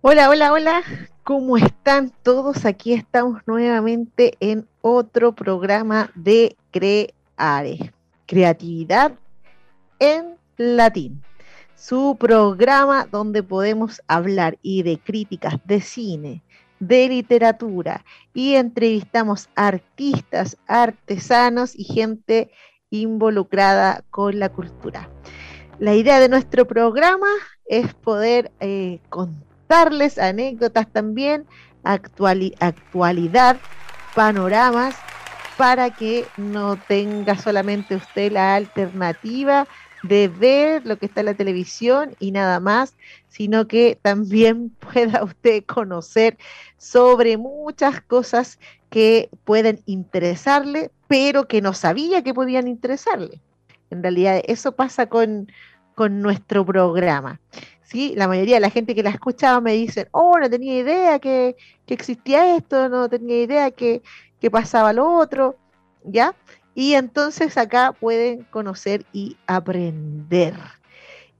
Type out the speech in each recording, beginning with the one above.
Hola, hola, hola. ¿Cómo están todos? Aquí estamos nuevamente en otro programa de Creare. Creatividad en latín. Su programa donde podemos hablar y de críticas de cine, de literatura y entrevistamos artistas, artesanos y gente involucrada con la cultura. La idea de nuestro programa es poder eh, contar darles anécdotas también, actualidad, panoramas, para que no tenga solamente usted la alternativa de ver lo que está en la televisión y nada más, sino que también pueda usted conocer sobre muchas cosas que pueden interesarle, pero que no sabía que podían interesarle. En realidad eso pasa con, con nuestro programa. ¿Sí? La mayoría de la gente que la escuchaba me dicen, oh, no tenía idea que, existía esto, no tenía idea que, que pasaba lo otro, ¿ya? Y entonces acá pueden conocer y aprender.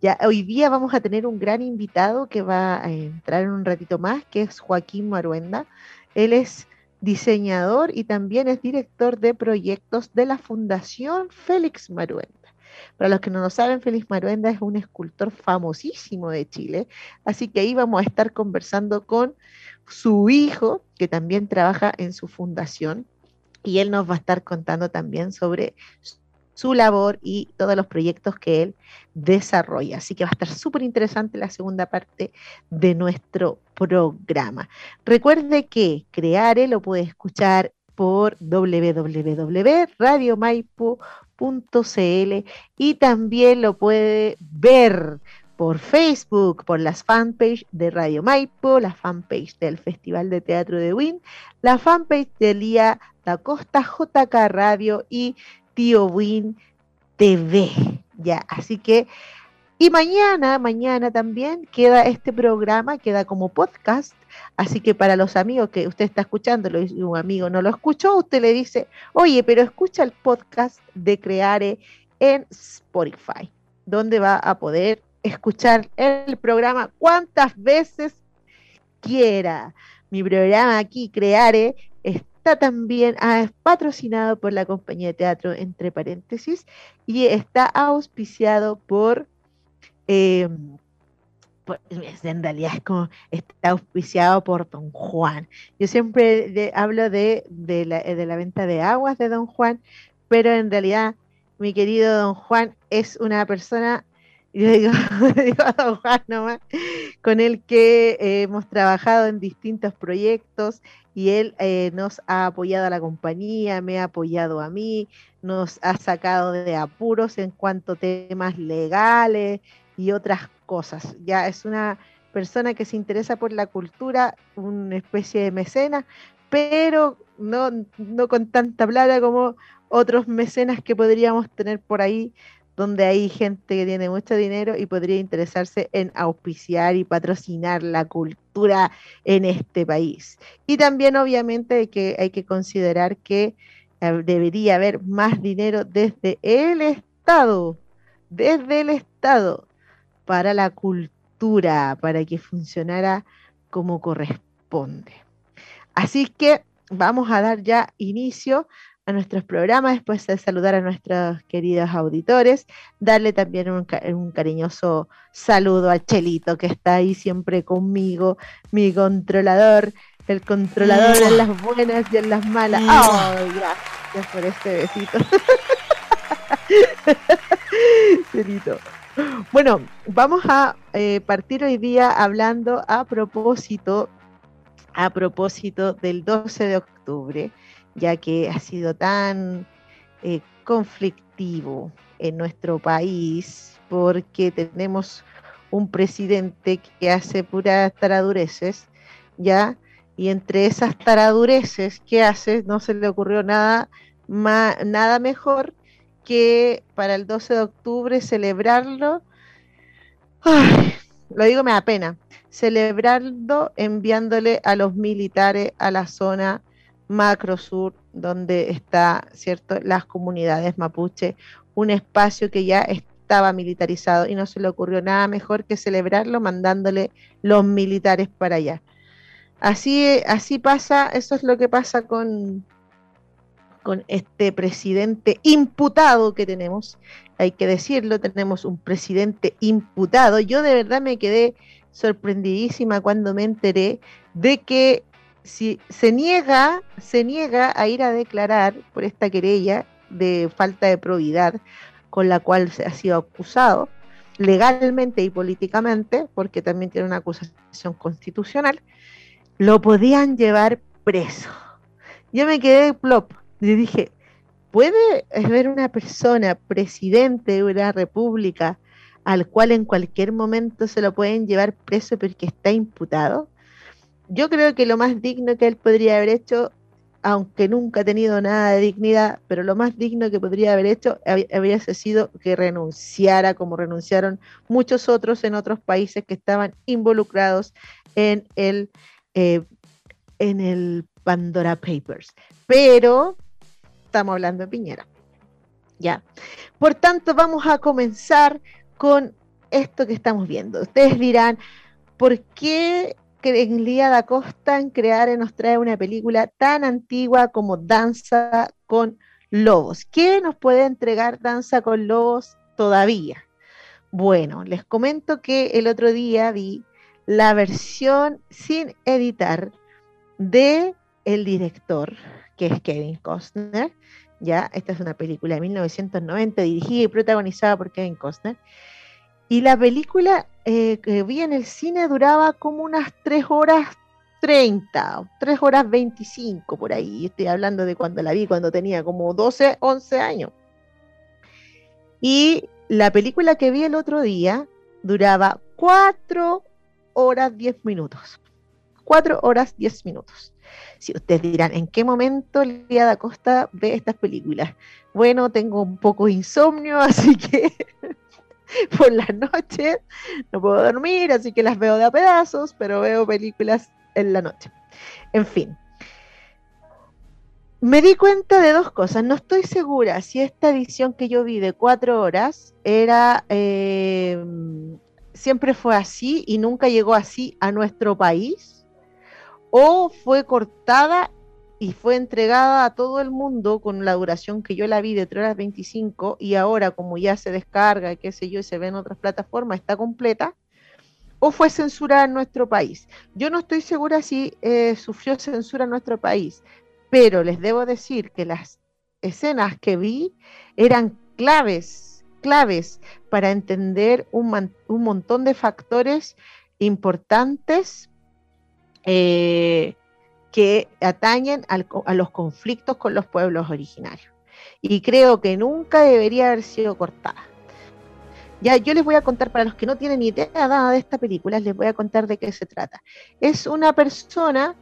Ya, hoy día vamos a tener un gran invitado que va a entrar en un ratito más, que es Joaquín Maruenda. Él es diseñador y también es director de proyectos de la Fundación Félix Maruenda. Para los que no lo saben, Félix Maruenda es un escultor famosísimo de Chile, así que ahí vamos a estar conversando con su hijo, que también trabaja en su fundación, y él nos va a estar contando también sobre su labor y todos los proyectos que él desarrolla. Así que va a estar súper interesante la segunda parte de nuestro programa. Recuerde que Creare lo puede escuchar por www.radiomaipo.com y también lo puede ver por Facebook, por las fanpage de Radio Maipo, la fanpage del Festival de Teatro de Win, la fanpage de Lía Da Costa, JK Radio y Tío Win TV. Ya, así que y mañana, mañana también queda este programa, queda como podcast. Así que para los amigos que usted está escuchando, y un amigo no lo escuchó, usted le dice, oye, pero escucha el podcast de Creare en Spotify, donde va a poder escuchar el programa cuantas veces quiera. Mi programa aquí, Creare, está también ah, patrocinado por la compañía de teatro, entre paréntesis, y está auspiciado por Em, en realidad es como está auspiciado por Don Juan. Yo siempre hablo de, la, de la venta de aguas de Don Juan, pero en realidad mi querido Don Juan es una persona yo digo, digo a Don Juan nomás, con el que hemos trabajado en distintos proyectos y él eh, nos ha apoyado a la compañía, me ha apoyado a mí, nos ha sacado de apuros en cuanto a temas legales, y otras cosas. Ya es una persona que se interesa por la cultura, una especie de mecena, pero no, no con tanta plata como otros mecenas que podríamos tener por ahí, donde hay gente que tiene mucho dinero y podría interesarse en auspiciar y patrocinar la cultura en este país. Y también obviamente que, hay que considerar que eh, debería haber más dinero desde el Estado, desde el Estado para la cultura, para que funcionara como corresponde. Así que vamos a dar ya inicio a nuestros programas, después de saludar a nuestros queridos auditores, darle también un, un, cariñoso saludo a Chelito, que está ahí siempre conmigo, mi controlador, el controlador en las buenas y en las malas. ¡Ay, gracias por este besito! Chelito. Bueno, vamos a eh, partir hoy día hablando a propósito, a propósito del 12 de octubre, ya que ha sido tan eh, conflictivo en nuestro país porque tenemos un presidente que hace puras taradureces, ¿ya? Y entre esas taradureces que hace, no se le ocurrió nada, nada mejor que para el 12 de octubre celebrarlo, lo digo me da pena, celebrarlo enviándole a los militares a la zona macro sur donde está, ¿cierto?, las comunidades mapuche, un espacio que ya estaba militarizado y no se le ocurrió nada mejor que celebrarlo mandándole los militares para allá. Así, así pasa, eso es lo que pasa con, con este presidente imputado que tenemos. Hay que decirlo, tenemos un presidente imputado. Yo de verdad me quedé sorprendidísima cuando me enteré de que si se niega, se niega a ir a declarar por esta querella de falta de probidad con la cual se ha sido acusado legalmente y políticamente, porque también tiene una acusación constitucional, lo podían llevar preso. Yo me quedé plop, y dije, ¿puede haber una persona, presidente de una república, al cual en cualquier momento se lo pueden llevar preso porque está imputado? Yo creo que lo más digno que él podría haber hecho, aunque nunca ha tenido nada de dignidad, pero lo más digno que podría haber hecho habría sido que renunciara, como renunciaron muchos otros en otros países que estaban involucrados en el, eh, en el Pandora Papers. Pero estamos hablando de Piñera. Ya. Por tanto, vamos a comenzar con esto que estamos viendo. Ustedes dirán, ¿por qué Lía da Costa en crear y nos trae una película tan antigua como Danza con Lobos? ¿Qué nos puede entregar Danza con Lobos todavía? Bueno, les comento que el otro día vi la versión sin editar de el director que es Kevin Costner. Ya, esta es una película de 1990 dirigida y protagonizada por Kevin Costner. Y la película eh, que vi en el cine duraba como unas 3 horas 30, 3 horas 25 por ahí. Estoy hablando de cuando la vi, cuando tenía como 12, 11 años. Y la película que vi el otro día duraba 4 horas 10 minutos. 4 horas 10 minutos. Si ustedes dirán, ¿en qué momento Lía Costa ve estas películas? Bueno, tengo un poco de insomnio, así que por las noches no puedo dormir, así que las veo de a pedazos, pero veo películas en la noche. En fin. Me di cuenta de dos cosas. No estoy segura si esta edición que yo vi de cuatro horas era eh, siempre fue así y nunca llegó así a nuestro país o fue cortada y fue entregada a todo el mundo con la duración que yo la vi de 3 horas 25 y ahora como ya se descarga, qué sé yo, y se ve en otras plataformas, está completa, o fue censurada en nuestro país. Yo no estoy segura si eh, sufrió censura en nuestro país, pero les debo decir que las escenas que vi eran claves, claves para entender un, un montón de factores importantes eh, que atañen a los conflictos con los pueblos originarios. Y creo que nunca debería haber sido cortada. Ya, yo les voy a contar, para los que no tienen idea nada de esta película, les voy a contar de qué se trata. Es una persona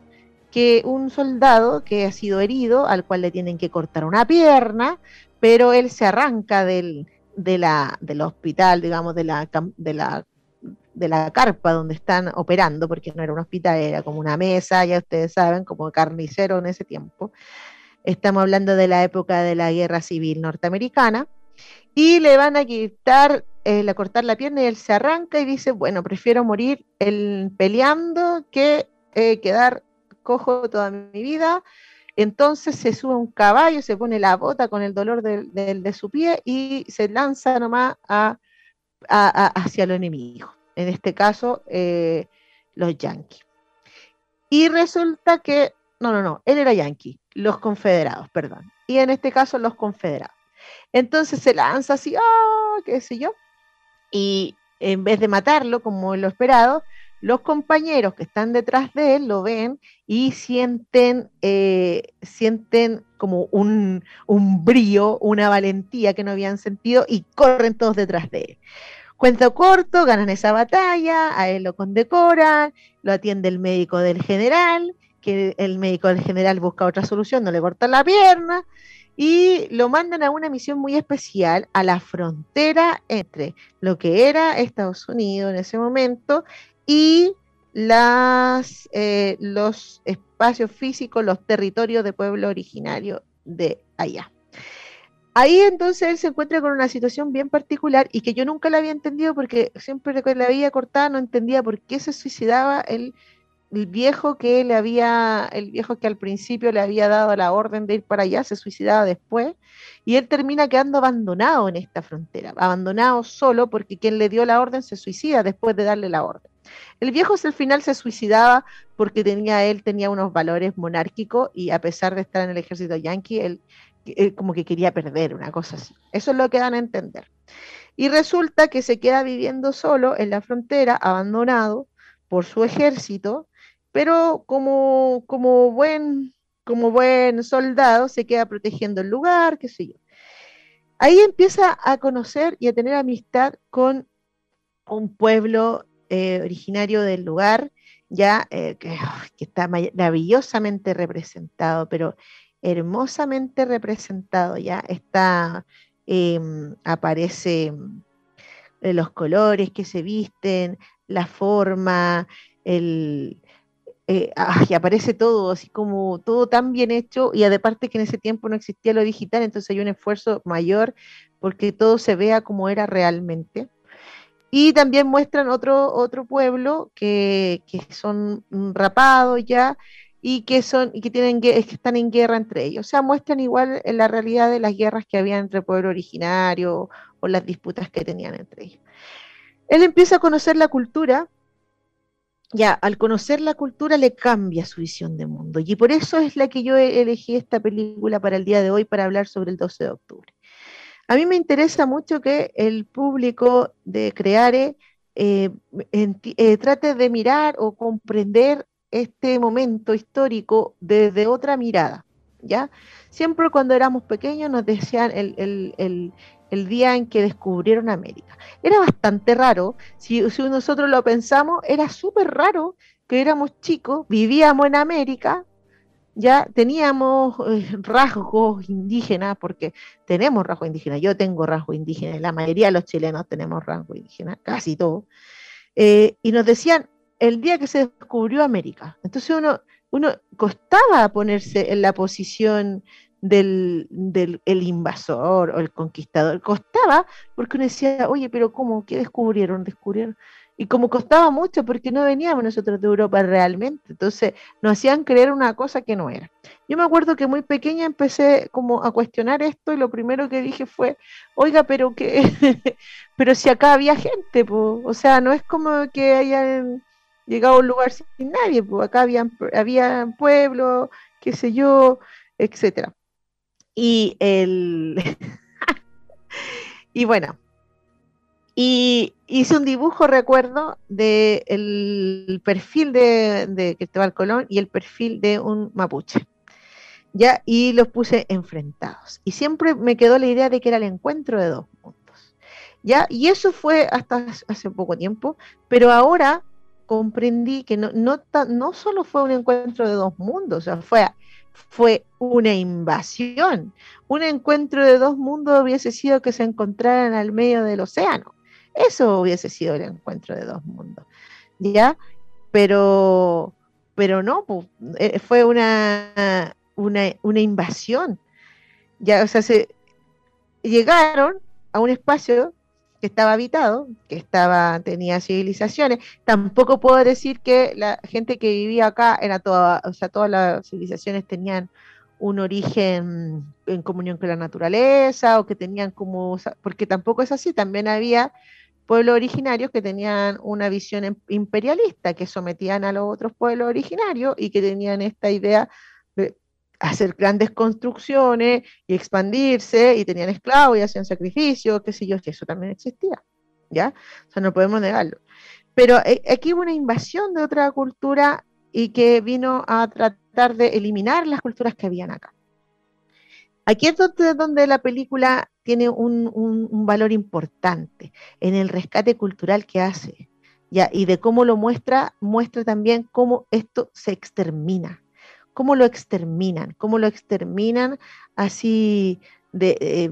que, un soldado que ha sido herido, al cual le tienen que cortar una pierna, pero él se arranca del, de la, del hospital, digamos, de la, de la de la carpa donde están operando, porque no era un hospital, era como una mesa, ya ustedes saben, como carnicero en ese tiempo. Estamos hablando de la época de la guerra civil norteamericana. Y le van a quitar, eh, a cortar la pierna y él se arranca y dice, bueno, prefiero morir el, peleando que eh, quedar cojo toda mi vida Entonces se sube un caballo, se pone la bota con el dolor de, su pie y se lanza nomás a, hacia los enemigos. En este caso, eh, los yanquis. Y resulta que, no, no, no, él era yanqui, los confederados, perdón. Y en este caso, los confederados. Entonces se lanza así, ¡ah! qué sé yo. Y en vez de matarlo como lo esperado, los compañeros que están detrás de él lo ven y sienten, eh, sienten como un, un, brío, una valentía que no habían sentido y corren todos detrás de él. Cuento corto, ganan esa batalla, a él lo condecoran, lo atiende el médico del general, que el médico del general busca otra solución, no le corta la pierna, y lo mandan a una misión muy especial a la frontera entre lo que era Estados Unidos en ese momento y las, eh, los espacios físicos, los territorios de pueblo originario de allá. Ahí entonces él se encuentra con una situación bien particular y que yo nunca la había entendido porque siempre que la había cortada no entendía por qué se suicidaba el, el, viejo que le había, el viejo que al principio le había dado la orden de ir para allá, se suicidaba después y él termina quedando abandonado en esta frontera, abandonado solo porque quien le dio la orden se suicida después de darle la orden. El viejo al final se suicidaba porque tenía él tenía unos valores monárquicos y a pesar de estar en el ejército yanqui, él eh, como que quería perder, una cosa así. Eso es lo que dan a entender. Y resulta que se queda viviendo solo en la frontera, abandonado por su ejército, pero como, como, buen, como buen soldado se queda protegiendo el lugar, qué sé yo. Ahí empieza a conocer y a tener amistad con un pueblo eh, originario del lugar, ya eh, que, está maravillosamente representado, pero hermosamente representado, ya está, em, aparece eh, los colores que se visten, la forma, el, eh, aparece todo, así como todo tan bien hecho, y aparte que en ese tiempo no existía lo digital, entonces hay un esfuerzo mayor porque todo se vea como era realmente. Y también muestran otro, otro pueblo que, que son rapados ya, y que son y que tienen que están en guerra entre ellos. O sea, muestran igual la realidad de las guerras que había entre el pueblo originario o las disputas que tenían entre ellos. Él empieza a conocer la cultura, ya al conocer la cultura le cambia su visión de mundo y por eso es la que yo elegí esta película para el día de hoy para hablar sobre el 12 de octubre. A mí me interesa mucho que el público de Creare eh, eh, trate de mirar o comprender este momento histórico desde otra mirada, ¿ya? Siempre cuando éramos pequeños nos decían el, día en que descubrieron América. Era bastante raro, si, nosotros lo pensamos, era súper raro que éramos chicos, vivíamos en América, ya teníamos eh, rasgos indígenas, porque tenemos rasgos indígenas, yo tengo rasgos indígenas, la mayoría de los chilenos tenemos rasgos indígenas, casi todos, eh, y nos decían, el día que se descubrió América. Entonces uno, uno costaba ponerse en la posición del, el invasor o el conquistador. Costaba porque uno decía, oye, pero ¿cómo? ¿Qué descubrieron? Descubrieron. Y como costaba mucho porque no veníamos nosotros de Europa realmente. Entonces nos hacían creer una cosa que no era. Yo me acuerdo que muy pequeña empecé como a cuestionar esto y lo primero que dije fue, oiga, pero que, pero si acá había gente, o sea, no es como que hayan llegado a un lugar sin nadie, pues acá había, había pueblos, qué sé yo, etcétera. Y el y bueno, y hice un dibujo, recuerdo, del el perfil de, de Cristóbal Colón y el perfil de un mapuche. ¿ya? Y los puse enfrentados. Y siempre me quedó la idea de que era el encuentro de dos mundos. ¿ya? Y eso fue hasta hace poco tiempo, pero ahora comprendí que no, no, no solo fue un encuentro de dos mundos, o sea, fue, fue una invasión. Un encuentro de dos mundos hubiese sido que se encontraran al medio del océano. Eso hubiese sido el encuentro de dos mundos. ¿Ya? Pero, pero no, eh, fue una, una, una invasión. Ya, o sea, se llegaron a un espacio que estaba habitado, que estaba, tenía civilizaciones. Tampoco puedo decir que la gente que vivía acá era toda, o sea, todas las civilizaciones tenían un origen en comunión con la naturaleza o que tenían como, porque tampoco es así, también había pueblos originarios que tenían una visión em, imperialista, que sometían a los otros pueblos originarios y que tenían esta idea de hacer grandes construcciones y expandirse y tenían esclavos y hacían sacrificios, qué sé yo, que eso también existía, ¿ya? O sea, no podemos negarlo. Pero eh, aquí hubo una invasión de otra cultura y que vino a tratar de eliminar las culturas que habían acá. Aquí es donde, la película tiene un, valor importante en el rescate cultural que hace, ¿ya? y de cómo lo muestra, muestra también cómo esto se extermina, cómo lo exterminan, cómo lo exterminan así de eh,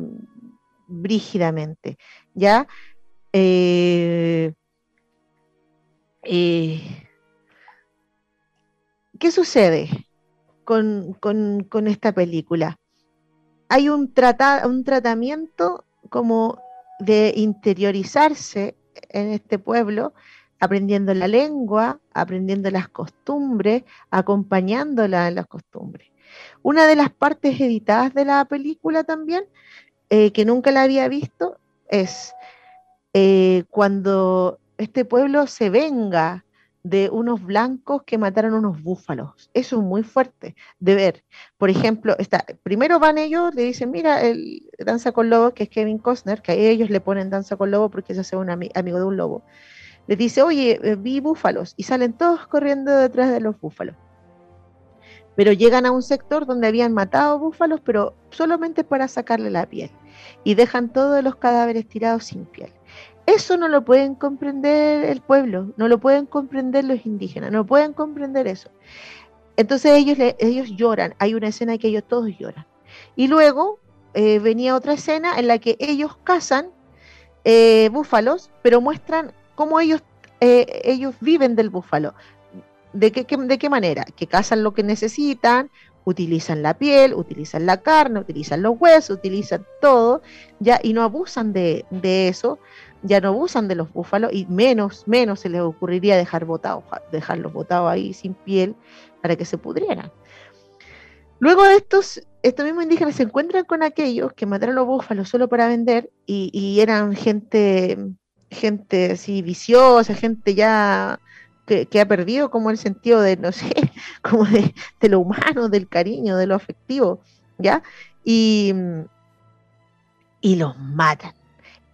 brígidamente, ¿ya? Eh, eh, ¿Qué sucede con, esta película? Hay un, un tratamiento como de interiorizarse en este pueblo, aprendiendo la lengua, aprendiendo las costumbres, acompañándola en las costumbres. Una de las partes editadas de la película también, eh, que nunca la había visto, es eh, cuando este pueblo se venga de unos blancos que mataron unos búfalos. Eso es muy fuerte de ver. Por ejemplo, está, primero van ellos, le dicen, mira, el Danza con Lobo, que es Kevin Costner, que a ellos le ponen Danza con Lobo porque se hace un amigo de un lobo. Les dice, oye, eh, vi búfalos, y salen todos corriendo detrás de los búfalos. Pero llegan a un sector donde habían matado búfalos, pero solamente para sacarle la piel. Y dejan todos los cadáveres tirados sin piel. Eso no lo pueden comprender el pueblo, no lo pueden comprender los indígenas, no pueden comprender eso. Entonces ellos, ellos lloran, hay una escena en que ellos todos lloran. Y luego eh, venía otra escena en la que ellos cazan eh, búfalos, pero muestran cómo ellos, eh, ellos viven del búfalo. ¿De qué, ¿De qué manera? Que cazan lo que necesitan, utilizan la piel, utilizan la carne, utilizan los huesos, utilizan todo, ya, y no abusan de, de eso, ya no abusan de los búfalos y menos, menos se les ocurriría dejar botados, dejarlos botados ahí sin piel para que se pudrieran. Luego estos, estos mismos indígenas se encuentran con aquellos que mataron los búfalos solo para vender y, eran gente, gente así viciosa, gente ya que, ha perdido como el sentido de, no sé, como de, lo humano, del cariño, de lo afectivo, ¿ya? Y, y los matan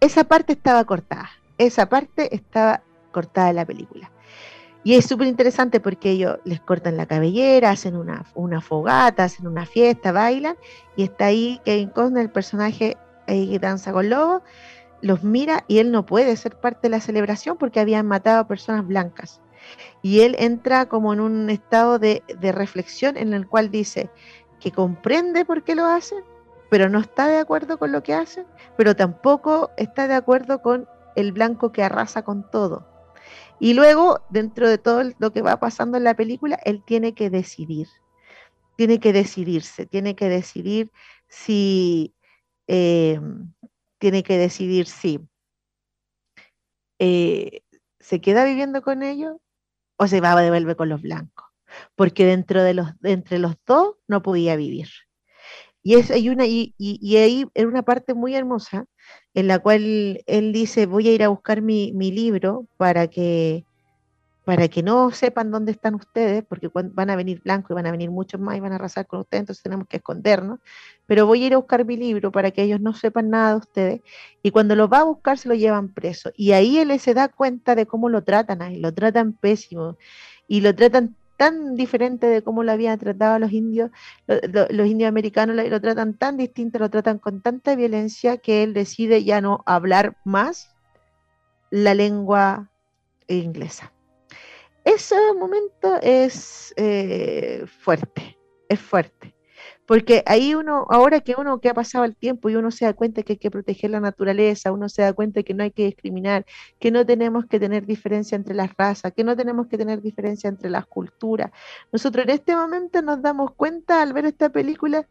esa parte estaba cortada, esa parte estaba cortada de la película. Y es súper interesante porque ellos les cortan la cabellera, hacen una, una, fogata, hacen una fiesta, bailan, y está ahí Kevin Costner, el personaje ahí que danza con lobos, los mira y él no puede ser parte de la celebración porque habían matado a personas blancas. Y él entra como en un estado de, reflexión en el cual dice que comprende por qué lo hacen, pero no está de acuerdo con lo que hacen, pero tampoco está de acuerdo con el blanco que arrasa con todo. Y luego, dentro de todo lo que va pasando en la película, él tiene que decidir, tiene que decidirse, tiene que decidir si, eh, tiene que decidir si eh, se queda viviendo con ellos o se va a devolver con los blancos, porque dentro de los, entre los dos no podía vivir. Y, es, hay una, y, y, ahí es una parte muy hermosa en la cual él dice, voy a ir a buscar mi, mi, libro para que, para que no sepan dónde están ustedes, porque van a venir blancos y van a venir muchos más y van a arrasar con ustedes, entonces tenemos que escondernos, pero voy a ir a buscar mi libro para que ellos no sepan nada de ustedes, y cuando lo va a buscar se lo llevan preso, y ahí él se da cuenta de cómo lo tratan ahí, lo tratan pésimo, y lo tratan tan diferente de cómo lo habían tratado los indios, los indios americanos lo, tratan tan distinto, lo tratan con tanta violencia que él decide ya no hablar más la lengua inglesa. Ese momento es eh, fuerte, es fuerte. Porque ahí uno, ahora que uno que ha pasado el tiempo y uno se da cuenta que hay que proteger la naturaleza, uno se da cuenta que no hay que discriminar, que no tenemos que tener diferencia entre las razas, que no tenemos que tener diferencia entre las culturas. Nosotros en este momento nos damos cuenta al ver esta película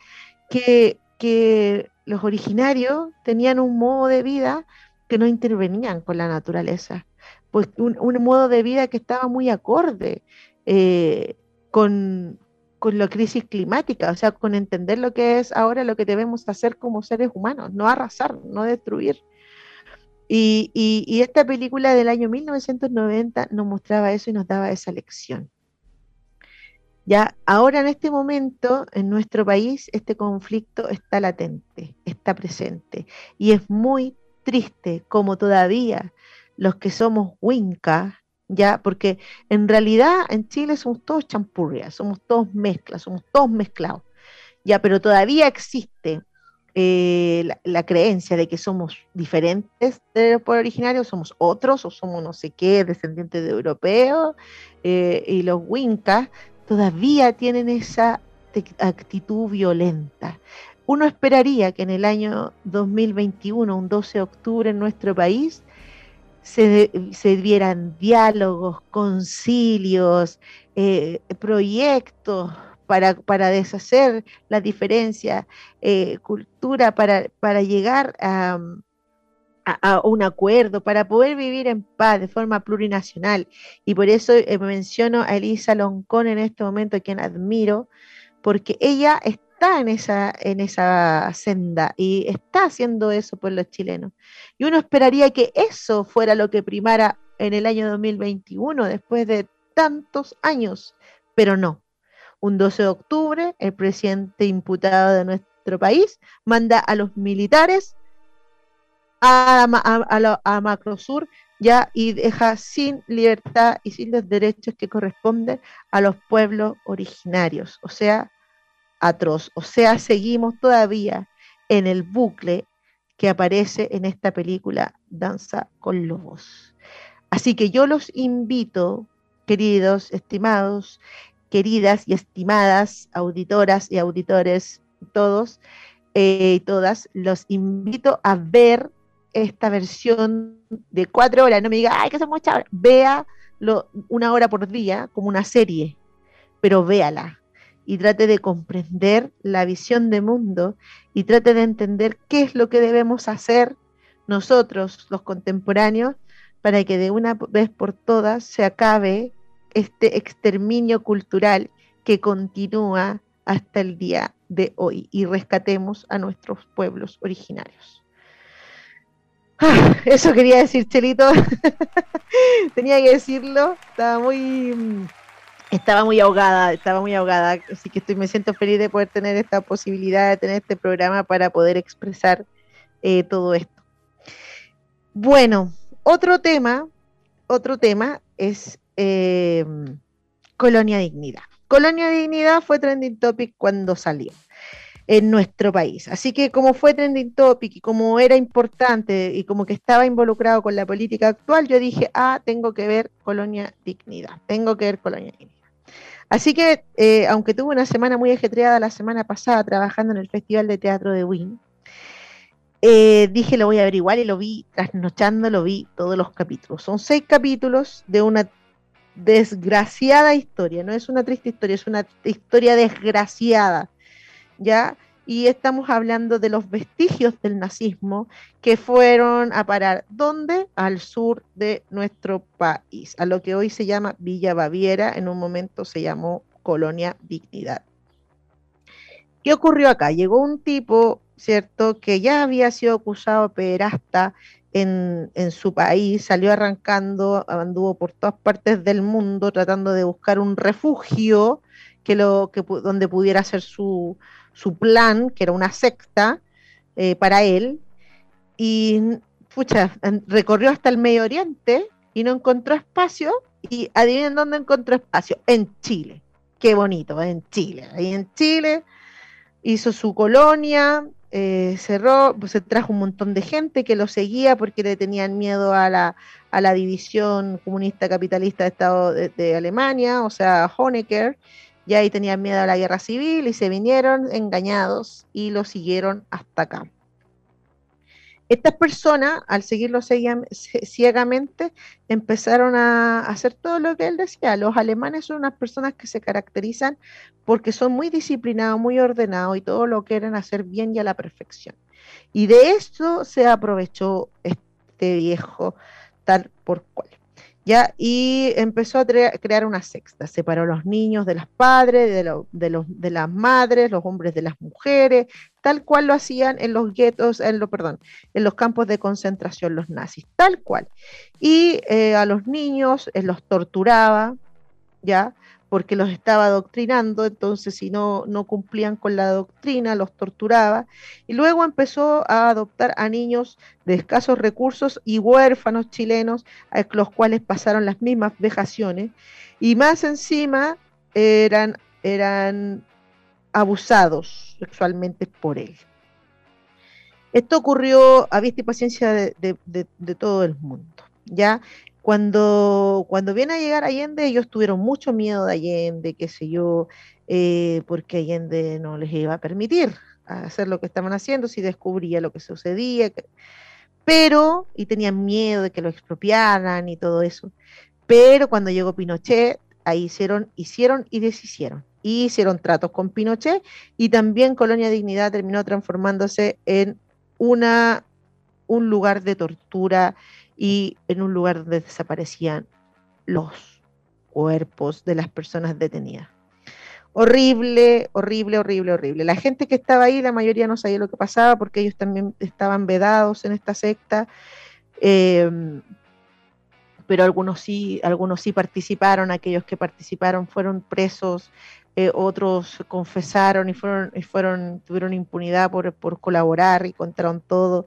que, que los originarios tenían un modo de vida que no intervenían con la naturaleza, pues un, modo de vida que estaba muy acorde eh, con, con la crisis climática, o sea, con entender lo que es ahora lo que debemos hacer como seres humanos, no arrasar, no destruir. Y, y, esta película del año 1990 nos mostraba eso y nos daba esa lección. Ya, ahora en este momento, en nuestro país, este conflicto está latente, está presente. Y es muy triste como todavía los que somos Winca, ya, porque en realidad en Chile somos todos champurrias, somos todos mezclas, somos todos mezclados, ya, pero todavía existe eh, la, creencia de que somos diferentes de los pueblos originarios, somos otros o somos no sé qué, descendientes de europeos, eh, y los wincas todavía tienen esa actitud violenta. Uno esperaría que en el año 2021, un 12 de octubre en nuestro país, se, se dieran diálogos, concilios, eh, proyectos para, para, deshacer la diferencia, eh, cultura para, para llegar a, a, un acuerdo, para poder vivir en paz de forma plurinacional. Y por eso eh, menciono a Elisa Loncón en este momento, quien admiro, porque ella está está en esa, en esa senda y está haciendo eso por los chilenos. Y uno esperaría que eso fuera lo que primara en el año 2021, después de tantos años, pero no. Un 12 de octubre, el presidente imputado de nuestro país manda a los militares a, a, a, Macrosur ya y deja sin libertad y sin los derechos que corresponden a los pueblos originarios, o sea, atroz. O sea, seguimos todavía en el bucle que aparece en esta película Danza con Lobos. Así que yo los invito, queridos, estimados, queridas y estimadas auditoras y auditores, todos eh, y todas, los invito a ver esta versión de cuatro horas. No me diga, ay, que son muchas horas. Vea una hora por día como una serie, pero véala y trate de comprender la visión de mundo y trate de entender qué es lo que debemos hacer nosotros, los contemporáneos, para que de una vez por todas se acabe este exterminio cultural que continúa hasta el día de hoy y rescatemos a nuestros pueblos originarios. Ah, eso quería decir, Chelito. Tenía que decirlo. Estaba muy estaba muy ahogada, estaba muy ahogada, así que estoy, me siento feliz de poder tener esta posibilidad de tener este programa para poder expresar eh, todo esto. Bueno, otro tema, otro tema es eh, Colonia Dignidad. Colonia Dignidad fue trending topic cuando salió en nuestro país. Así que como fue trending topic y como era importante y como que estaba involucrado con la política actual, yo dije, ah, tengo que ver Colonia Dignidad, tengo que ver Colonia Dignidad. Así que, eh, aunque tuve una semana muy ajetreada la semana pasada trabajando en el Festival de Teatro de Wien, eh, dije lo voy a averiguar y lo vi, trasnochando, lo vi todos los capítulos. Son seis capítulos de una desgraciada historia, no es una triste historia, es una historia desgraciada, ¿ya? Y estamos hablando de los vestigios del nazismo que fueron a parar, ¿dónde? Al sur de nuestro país, a lo que hoy se llama Villa Baviera, en un momento se llamó Colonia Dignidad. ¿Qué ocurrió acá? Llegó un tipo, ¿cierto?, que ya había sido acusado de pederasta en, en, su país, salió arrancando, anduvo por todas partes del mundo tratando de buscar un refugio que lo, que, donde pudiera hacer su, su plan, que era una secta eh, para él, y pucha, recorrió hasta el Medio Oriente y no encontró espacio, y adivinen dónde encontró espacio, en Chile. Qué bonito, en Chile. Ahí en Chile hizo su colonia, eh, cerró, pues, se trajo un montón de gente que lo seguía porque le tenían miedo a la, a la división comunista capitalista de Estado de, de Alemania, o sea, Honecker, ya ahí tenían miedo a la guerra civil y se vinieron engañados y lo siguieron hasta acá. Estas personas, al seguirlo ciegamente, empezaron a hacer todo lo que él decía. Los alemanes son unas personas que se caracterizan porque son muy disciplinados, muy ordenados y todo lo quieren hacer bien y a la perfección. Y de esto se aprovechó este viejo tal por cual. Y empezó a crear una sexta, separó a los niños de las padres, de, de, los, de las madres, los hombres de las mujeres, tal cual lo hacían en los guetos, en lo, perdón, en los campos de concentración los nazis, tal cual. Y eh, a los niños eh, los torturaba, ¿ya? Porque los estaba adoctrinando, entonces si no, no cumplían con la doctrina, los torturaba, y luego empezó a adoptar a niños de escasos recursos y huérfanos chilenos, a los cuales pasaron las mismas vejaciones, y más encima eran, eran abusados sexualmente por él. Esto ocurrió a vista y paciencia de, de todo el mundo. ¿ya? Cuando, cuando viene a llegar Allende, ellos tuvieron mucho miedo de Allende, qué sé yo, eh, porque Allende no les iba a permitir hacer lo que estaban haciendo si descubría lo que sucedía, pero, y tenían miedo de que lo expropiaran y todo eso. Pero cuando llegó Pinochet, ahí hicieron, hicieron y deshicieron. Y hicieron tratos con Pinochet y también Colonia Dignidad terminó transformándose en una, un lugar de tortura y en un lugar donde desaparecían los cuerpos de las personas detenidas. Horrible, horrible, horrible, horrible. La gente que estaba ahí, la mayoría no sabía lo que pasaba porque ellos también estaban vedados en esta secta. Em, pero algunos sí, algunos sí participaron, aquellos que participaron fueron presos, eh, otros confesaron y fueron, y fueron, tuvieron impunidad por, por colaborar y contaron todo.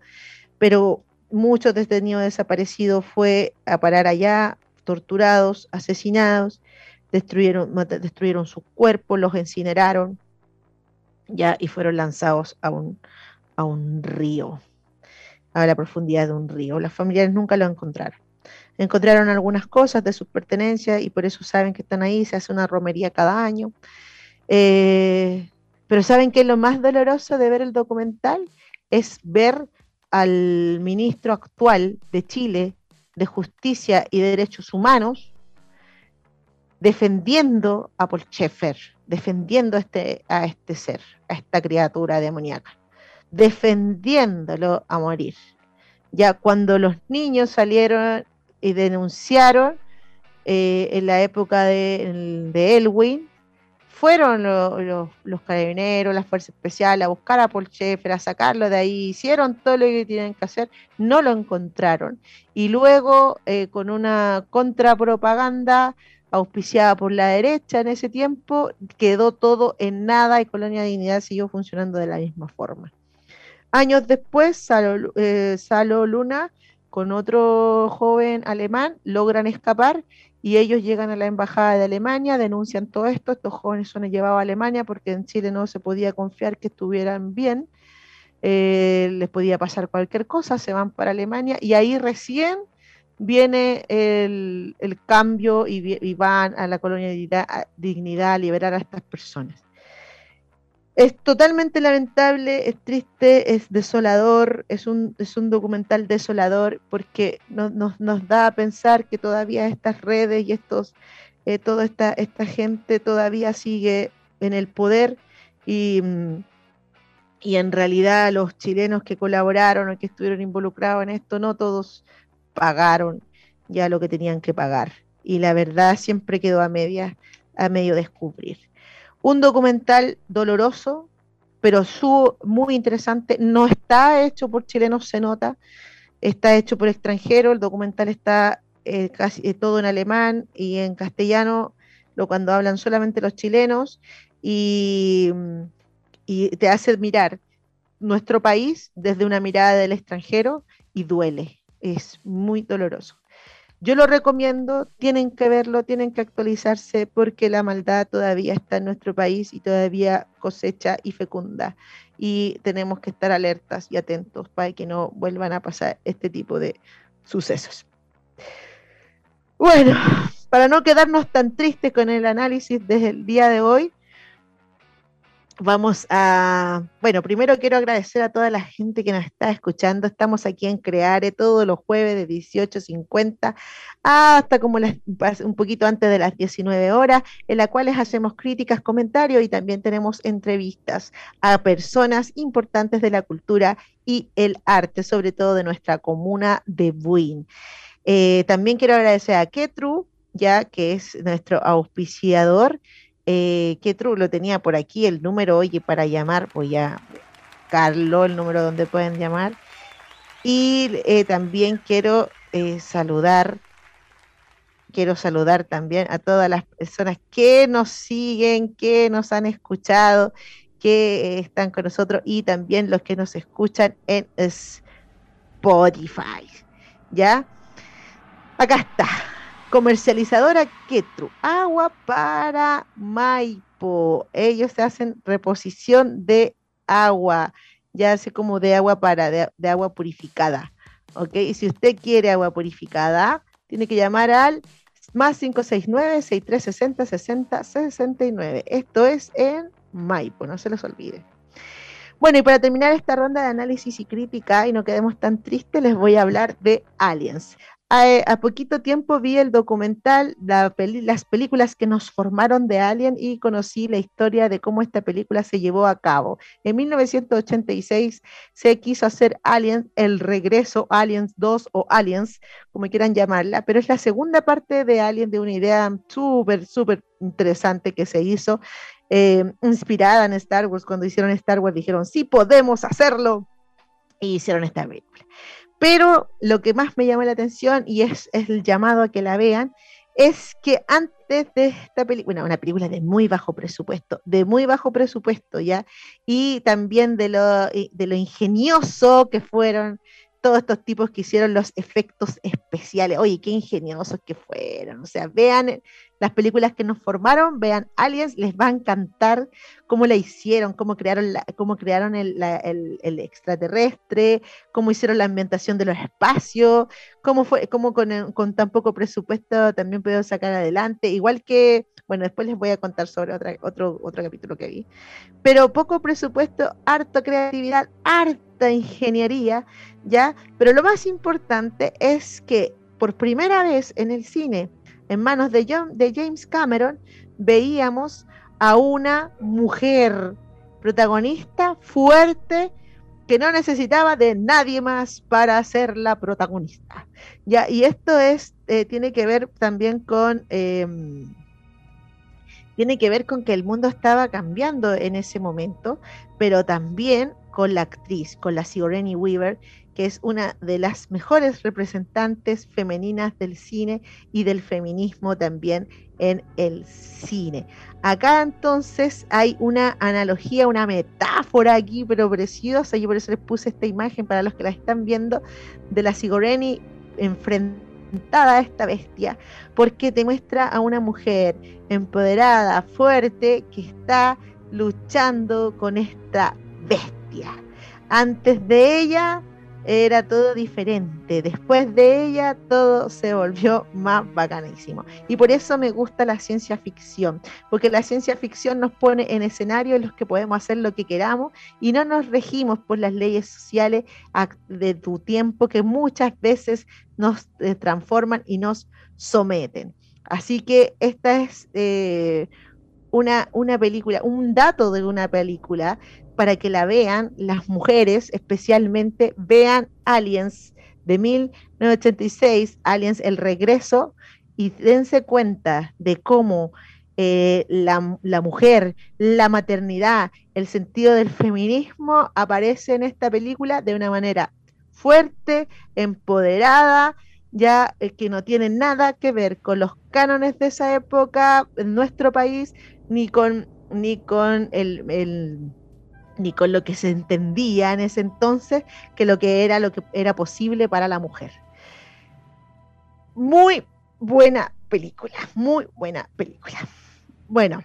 Pero muchos detenidos desaparecidos fue a parar allá, torturados, asesinados, destruyeron, destruyeron sus cuerpos, los incineraron, ya, y fueron lanzados a un, a un río, a la profundidad de un río. Las familiares nunca lo encontraron. Encontraron algunas cosas de sus pertenencias y por eso saben que están ahí, se hace una romería cada año. Eh, pero saben que lo más doloroso de ver el documental es ver al ministro actual de Chile de Justicia y Derechos Humanos defendiendo a Paul Schaeffer, defendiendo este, a este ser, a esta criatura demoníaca, defendiéndolo a morir. Ya cuando los niños salieron y denunciaron eh, en la época de, de Elwin, fueron los carabineros, las fuerzas especiales a buscar a Paul Schaeffer, a sacarlo de ahí, hicieron todo lo que tienen que hacer, no lo encontraron. Y luego, eh, con una contrapropaganda auspiciada por la derecha en ese tiempo, quedó todo en nada y Colonia Dignidad siguió funcionando de la misma forma. Años después, Salo, eh, Salo Luna con otro joven alemán logran escapar y ellos llegan a la embajada de Alemania, denuncian todo esto, estos jóvenes son llevados a Alemania porque en Chile no se podía confiar que estuvieran bien, eh, les podía pasar cualquier cosa, se van para Alemania y ahí recién viene el, cambio y, y, van a la colonia de dignidad a liberar a estas personas. Es totalmente lamentable, es triste, es desolador, es un, es un documental desolador porque nos, nos, da a pensar que todavía estas redes y estos, eh, toda esta, esta gente todavía sigue en el poder y, y en realidad los chilenos que colaboraron o que estuvieron involucrados en esto, no todos pagaron ya lo que tenían que pagar. Y la verdad siempre quedó a media, a medio descubrir. Un documental doloroso, pero su, muy interesante. No está hecho por chilenos, se nota. Está hecho por extranjeros. El documental está eh, casi eh, todo en alemán y en castellano, lo cuando hablan solamente los chilenos. Y, y te hace mirar nuestro país desde una mirada del extranjero y duele. Es muy doloroso. Yo lo recomiendo, tienen que verlo, tienen que actualizarse porque la maldad todavía está en nuestro país y todavía cosecha y fecunda. Y tenemos que estar alertas y atentos para que no vuelvan a pasar este tipo de sucesos. Bueno, para no quedarnos tan tristes con el análisis desde el día de hoy, Vamos a, bueno, primero quiero agradecer a toda la gente que nos está escuchando. Estamos aquí en Creare todos los jueves de 18.50 hasta como un poquito antes de las 19 horas, en las cuales hacemos críticas, comentarios y también tenemos entrevistas a personas importantes de la cultura y el arte, sobre todo de nuestra comuna de Buin. Eh, también quiero agradecer a Ketru, ya que es nuestro auspiciador. Eh, Ketru lo tenía por aquí, el número, oye, para llamar, voy a Carlos, el número donde pueden llamar. Y eh, también quiero eh, saludar, quiero saludar también a todas las personas que nos siguen, que nos han escuchado, que están con nosotros y también los que nos escuchan en Spotify. ¿Ya? Acá está. Comercializadora Ketru. Agua para Maipo. Ellos hacen reposición de agua, ya sea como de agua para, de, agua purificada. ¿Ok? Y si usted quiere agua purificada, tiene que llamar al más 569-6360-6069. Esto es en Maipo, no se los olvide. Bueno, y para terminar esta ronda de análisis y crítica y no quedemos tan tristes, les voy a hablar de Aliens. Eh, a, poquito tiempo vi el documental, las películas que nos formaron de Alien y conocí la historia de cómo esta película se llevó a cabo. En 1986 se quiso hacer Alien, el regreso, Aliens 2 o Aliens, como quieran llamarla, pero es la segunda parte de Alien de una idea súper, súper interesante que se hizo, eh, inspirada en Star Wars. Cuando hicieron Star Wars dijeron, sí podemos hacerlo, y hicieron esta película. Pero lo que más me llamó la atención y es, el llamado a que la vean, es que antes de esta película, bueno, una película de muy bajo presupuesto, de muy bajo presupuesto ya, y también de lo, de lo ingenioso que fueron todos estos tipos que hicieron los efectos especiales. Oye, qué ingeniosos que fueron. O sea, vean las películas que nos formaron, vean Aliens, les va a encantar cómo la hicieron, cómo crearon, cómo crearon el, extraterrestre, cómo hicieron la ambientación de los espacios, cómo fue, cómo con, con tan poco presupuesto también pudieron sacar adelante, igual que bueno, después les voy a contar sobre otra, otro, otro capítulo que vi. Pero poco presupuesto, harta creatividad, harta ingeniería, ¿ya? Pero lo más importante es que por primera vez en el cine, en manos de, James Cameron, veíamos a una mujer protagonista fuerte que no necesitaba de nadie más para ser la protagonista. Y esto es, eh, tiene que ver también con em, tiene que ver con que el mundo estaba cambiando en ese momento, pero también con la actriz, con la Sigourney Weaver, que es una de las mejores representantes femeninas del cine y del feminismo también en el cine. Acá entonces hay una analogía, una metáfora aquí, pero preciosa, y por eso les puse esta imagen para los que la están viendo, de la Sigourney enfrente a esta bestia, porque te muestra a una mujer empoderada, fuerte, que está luchando con esta bestia. Antes de ella era todo diferente. Después de ella todo se volvió más bacanísimo. Y por eso me gusta la ciencia ficción, porque la ciencia ficción nos pone en escenarios en los que podemos hacer lo que queramos y no nos regimos por las leyes sociales de tu tiempo que muchas veces nos eh, transforman y nos someten. Así que esta es eh, una, una película, un dato de una película para que la vean las mujeres, especialmente vean Aliens de 1986, Aliens El Regreso, y dense cuenta de cómo eh, la, la, mujer, la maternidad, el sentido del feminismo aparece en esta película de una manera fuerte, empoderada, ya eh, que no tiene nada que ver con los cánones de esa época en nuestro país, ni con, ni con el ni con lo que se entendía en ese entonces que lo que era lo que era posible para la mujer. Muy buena película, muy buena película. Bueno,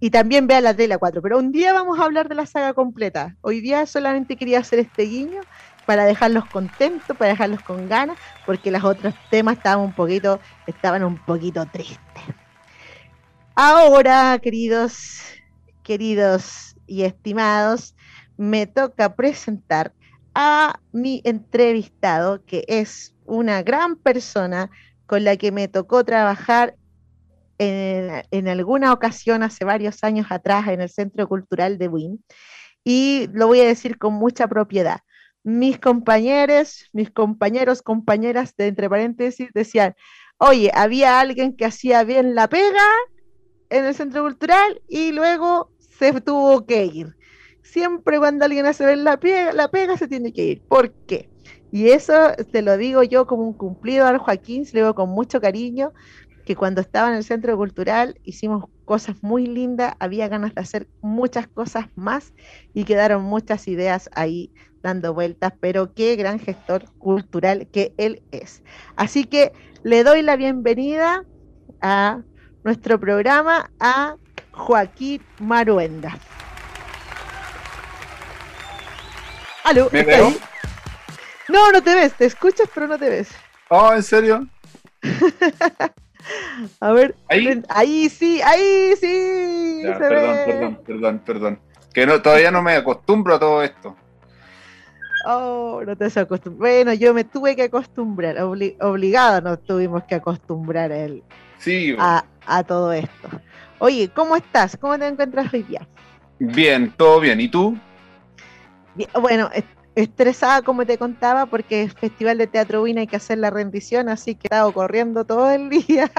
y también vea la tela 4, pero un día vamos a hablar de la saga completa. Hoy día solamente quería hacer este guiño para dejarlos contentos, para dejarlos con ganas, porque los otros temas estaban un poquito, estaban un poquito tristes. Ahora, queridos, queridos y estimados, me toca presentar a mi entrevistado, que es una gran persona con la que me tocó trabajar en, alguna ocasión hace varios años atrás en el Centro Cultural de Wynn. Y lo voy a decir con mucha propiedad. mis compañeros, mis compañeros, compañeras de entre paréntesis decían, oye, había alguien que hacía bien la pega en el centro cultural y luego se tuvo que ir. Siempre cuando alguien hace bien la pega, la pega se tiene que ir. ¿Por qué? Y eso te lo digo yo como un cumplido al Joaquín, se lo digo con mucho cariño, que cuando estaba en el centro cultural hicimos cosas muy lindas, había ganas de hacer muchas cosas más y quedaron muchas ideas ahí dando vueltas, pero qué gran gestor cultural que él es. Así que le doy la bienvenida a nuestro programa a Joaquín Maruenda. ¿Aló? ¿Me veo? No, no te ves, te escuchas, pero no te ves. Oh, ¿en serio? A ver, ¿Ahí? ahí sí, ahí sí. Ya, se perdón, ve. perdón, perdón, perdón. Que no, todavía no me acostumbro a todo esto. Oh, no te has acostumbrado. Bueno, yo me tuve que acostumbrar, obli- obligado nos tuvimos que acostumbrar a, él, Sí, a, a todo esto. Oye, ¿cómo estás? ¿Cómo te encuentras hoy día? bien, todo bien. ¿Y tú? Bien, Bueno, est- estresada como te contaba porque el Festival de Teatro Win hay que hacer la rendición, así que he estado corriendo todo el día.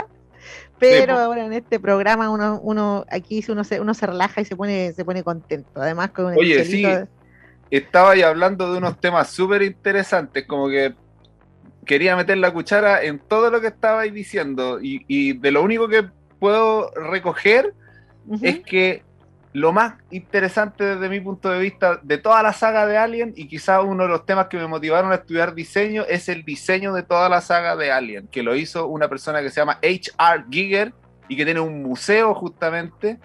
Pero po. ahora en este programa uno, uno aquí uno se, uno se relaja y se pone, se pone contento. Además con el Oye, sí. Estaba ahí hablando de unos temas súper interesantes, como que quería meter la cuchara en todo lo que estabais diciendo. Y, y de lo único que puedo recoger es que lo más interesante desde mi punto de vista de toda la saga de Alien y quizá uno de los temas que me motivaron a estudiar diseño es el diseño de toda la saga de Alien, que lo hizo una persona que se llama H.R. Giger y que tiene un museo justamente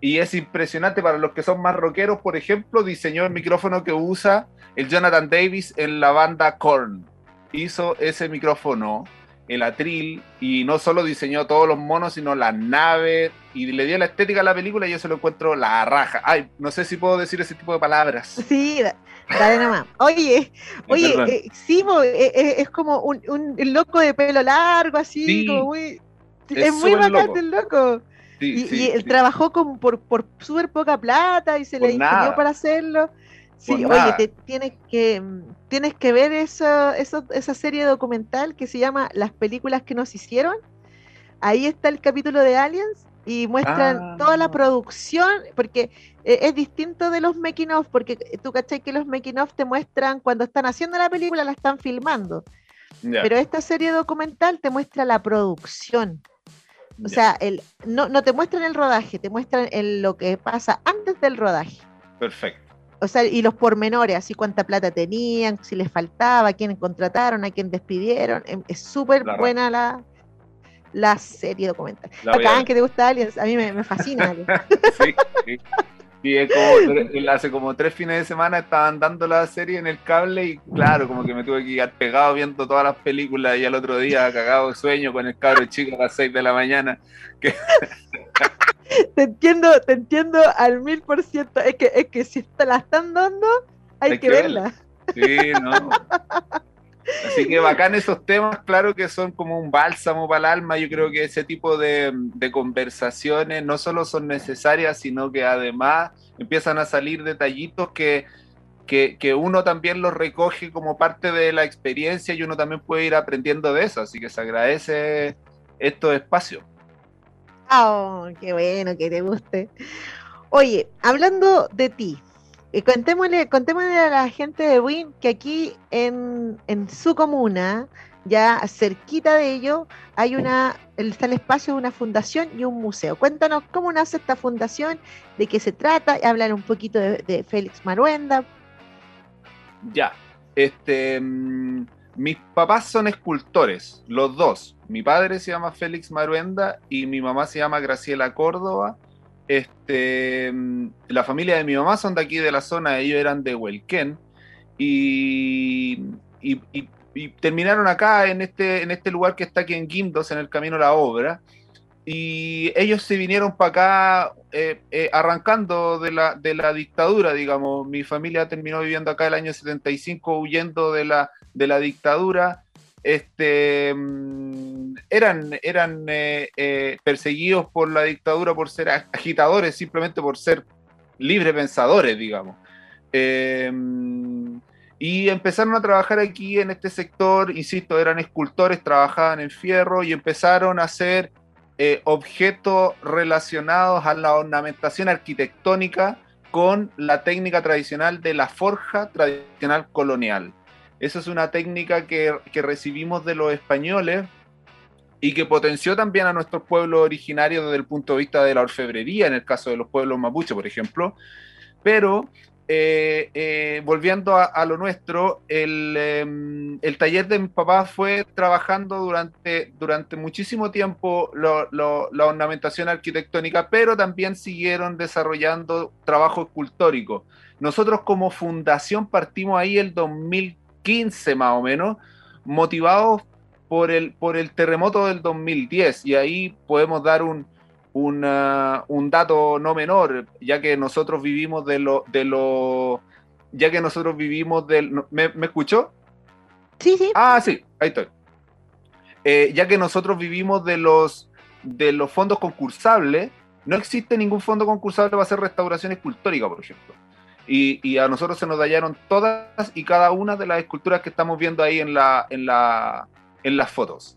y es impresionante para los que son más rockeros, por ejemplo, diseñó el micrófono que usa el Jonathan Davis en la banda Korn. Hizo ese micrófono el atril y no solo diseñó todos los monos, sino las naves y le dio la estética a la película y yo se lo encuentro la raja. Ay, no sé si puedo decir ese tipo de palabras. Sí, da- dale nomás. Oye, oye, perdón. eh, sí, eh, eh, es como un, loco de pelo largo, así, Sí, como muy. es Es, muy bacán el loco. Sí, Y, sí, y él trabajó con, por, por súper poca plata y se Por le ingenió para hacerlo. Sí, Por oye, nada. te, tienes, que, tienes que ver eso, eso- esa serie documental que se llama Las películas que nos hicieron. Ahí está el capítulo de Aliens y muestran Ah. toda la producción, porque eh, es distinto de los making of, porque tú cachai que los making of te muestran cuando están haciendo la película, la están filmando. Pero esta serie documental te muestra la producción. O sea, el, no, no te muestran el rodaje, te muestran el- lo que pasa antes del rodaje. perfecto. O sea, y los pormenores, así cuánta plata tenían, si les faltaba, a quién contrataron, a quién despidieron. Em, Es súper La buena la, la serie documental. La voy a Bacán ver. que te gusta Aliens, a mí me, me fascina. Aliens. Sí, sí. Y es como, hace como tres fines de semana estaban dando la serie en el cable y claro, como que me tuve que quedar pegado viendo todas las películas y al otro día cagado de sueño con el cabro chico a las 6 de la mañana. te entiendo, te entiendo al mil por ciento. Es que, es que si te la están dando, hay, Hay que, que verla. Sí, no. Así que bacán esos temas, claro que son como un bálsamo para el alma. Yo creo que ese tipo de, de conversaciones no solo son necesarias, sino que además empiezan a salir detallitos que, que, que uno también los recoge como parte de la experiencia y uno también puede ir aprendiendo de eso. Así que se agradece estos espacios. Oh, qué bueno que te guste. Oye, hablando de ti, eh, contémosle, contémosle a la gente de Win que aquí en, en su comuna, ya cerquita de ello, hay una, está el espacio de una fundación y un museo. Cuéntanos cómo nace esta fundación, de qué se trata, hablar un poquito de, de Félix Maruenda. Ya, este, mm, mis papás son escultores, los dos. Mi padre se llama Félix Maruenda y mi mamá se llama Graciela Córdoba. Este, mm, la familia de mi mamá son de aquí de la zona, ellos eran de Huelquén y, terminaron acá en este, en este lugar que está aquí en Guindos, en el camino a la obra. Y ellos se vinieron para acá eh, eh, arrancando de la, de la dictadura, digamos. Mi familia terminó viviendo acá el año 75 huyendo de la, de la dictadura. Este, mm, eran eran eh, perseguidos por la dictadura por ser ag- agitadores, simplemente por ser libre pensadores, digamos. Eh, Y empezaron a trabajar aquí en este sector, insisto, eran escultores, trabajaban en fierro y empezaron a hacer eh, objetos relacionados a la ornamentación arquitectónica con la técnica tradicional de la forja tradicional colonial. Esa es una técnica que, que recibimos de los españoles y que potenció también a nuestros pueblos originarios desde el punto de vista de la orfebrería, en el caso de los pueblos mapuche, por ejemplo, pero eh, eh, volviendo a, lo nuestro, em, el, taller de mi papá fue trabajando durante, durante muchísimo tiempo la ornamentación arquitectónica, pero también siguieron desarrollando trabajo escultórico. Nosotros como fundación partimos ahí el 2015 más o menos, motivados por el, por el terremoto del 2010, y ahí podemos dar un, un dato no menor, ya que nosotros vivimos de lo, de lo, ya que nosotros vivimos del, ¿me, ¿me escuchó? Sí, sí. Ah, sí, ahí estoy. Eh, ya que nosotros vivimos de los, de los fondos concursables, no existe ningún fondo concursable para hacer restauración escultórica, por ejemplo. Y, y, a nosotros se nos dañaron todas y cada una de las esculturas que estamos viendo ahí en, la, en, la, en las fotos.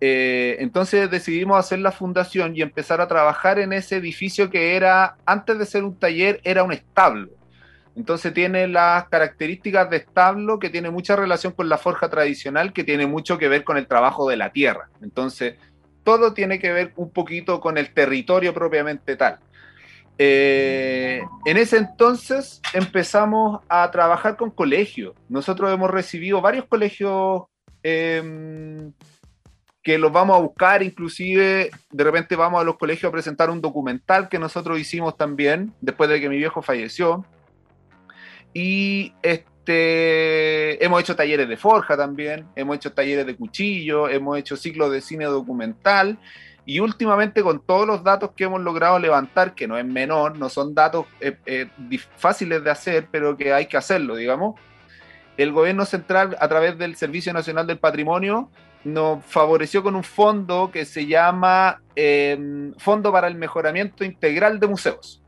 Eh, entonces decidimos hacer la fundación y empezar a trabajar en ese edificio que era, antes de ser un taller, era un establo. Entonces tiene las características de establo que tiene mucha relación con la forja tradicional, que tiene mucho que ver con el trabajo de la tierra. Entonces, todo tiene que ver un poquito con el territorio propiamente tal. Eh, en ese entonces empezamos a trabajar con colegios. Nosotros hemos recibido varios colegios em, que los vamos a buscar, inclusive de repente vamos a los colegios a presentar un documental que nosotros hicimos también, después de que mi viejo falleció. Y este, hemos hecho talleres de forja también, hemos hecho talleres de cuchillo, hemos hecho ciclos de cine documental. Y últimamente con todos los datos que hemos logrado levantar, que no es menor, no son datos eh, eh, fáciles de hacer, pero que hay que hacerlo, digamos, el gobierno central a través del Servicio Nacional del Patrimonio nos favoreció con un fondo que se llama em, Fondo para el Mejoramiento Integral de Museos,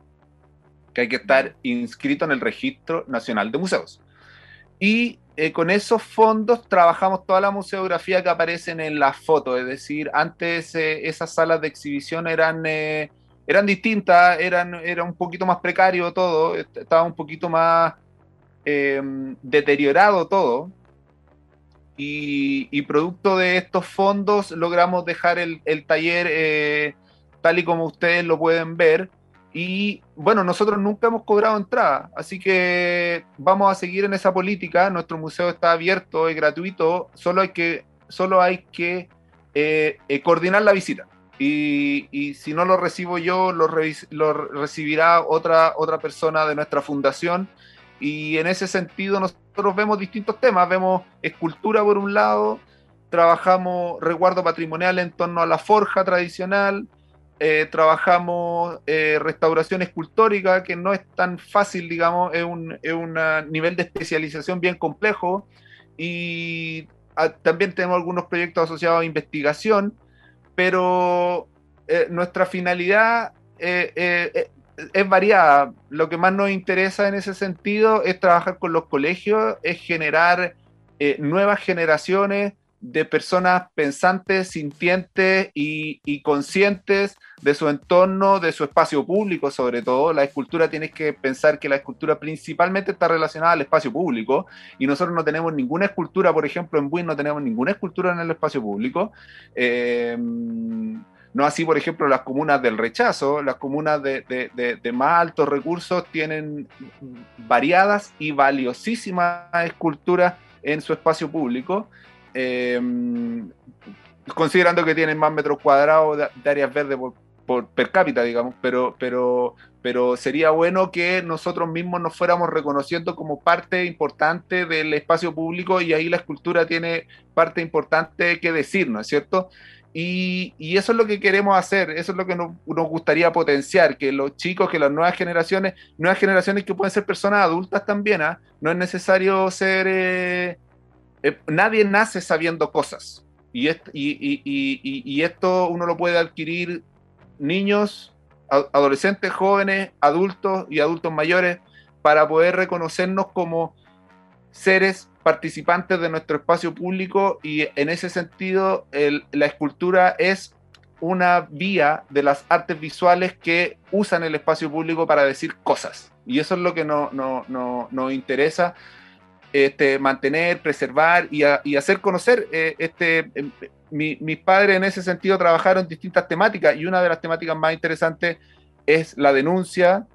que hay que estar inscrito en el Registro Nacional de Museos. Y eh, con esos fondos trabajamos toda la museografía que aparecen en las fotos, es decir, antes eh, esas salas de exhibición eran, eh, eran distintas, eran, era un poquito más precario todo, estaba un poquito más em, deteriorado todo, y, producto de estos fondos logramos dejar el, taller eh, tal y como ustedes lo pueden ver. Y bueno, nosotros nunca hemos cobrado entrada, así que vamos a seguir en esa política. Nuestro museo está abierto, es gratuito, solo hay que, solo hay que eh, eh, coordinar la visita. Y, si no lo recibo yo, lo, lo recibirá otra, otra persona de nuestra fundación y en ese sentido nosotros vemos distintos temas, vemos escultura por un lado, trabajamos resguardo patrimonial en torno a la forja tradicional, eh, trabajamos eh, restauración escultórica, que no es tan fácil, digamos, es un, es un nivel de especialización bien complejo, y también tenemos algunos proyectos asociados a investigación, pero eh, nuestra finalidad es variada. Lo que más nos interesa en ese sentido es trabajar con los colegios, es generar eh, nuevas generaciones de personas pensantes, sintientes y, conscientes de su entorno, de su espacio público sobre todo. La escultura tienes que pensar que la escultura principalmente está relacionada al espacio público y nosotros no tenemos ninguna escultura, por ejemplo en Buin no tenemos ninguna escultura en el espacio público. Eh, no así, por ejemplo, las comunas del rechazo, las comunas de, más altos recursos tienen variadas y valiosísimas esculturas en su espacio público, eh, considerando que tienen más metros cuadrados de, áreas verdes por, per cápita, digamos, pero, pero, pero sería bueno que nosotros mismos nos fuéramos reconociendo como parte importante del espacio público y ahí la escultura tiene parte importante que decir, ¿no es cierto? Y, eso es lo que queremos hacer, eso es lo que nos, gustaría potenciar, que los chicos, que las nuevas generaciones, nuevas generaciones que pueden ser personas adultas también, ¿ah? no es necesario ser, eh, eh, nadie nace sabiendo cosas. Y, y, esto uno lo puede adquirir niños, adolescentes, jóvenes, adultos y adultos mayores para poder reconocernos como seres participantes de nuestro espacio público y en ese sentido la escultura es una vía de las artes visuales que usan el espacio público para decir cosas. Y eso es lo que nos no, interesa este, mantener, preservar y, hacer conocer. Eh, este, em, mis padres en ese sentido trabajaron distintas temáticas y una de las temáticas más interesantes es la denuncia,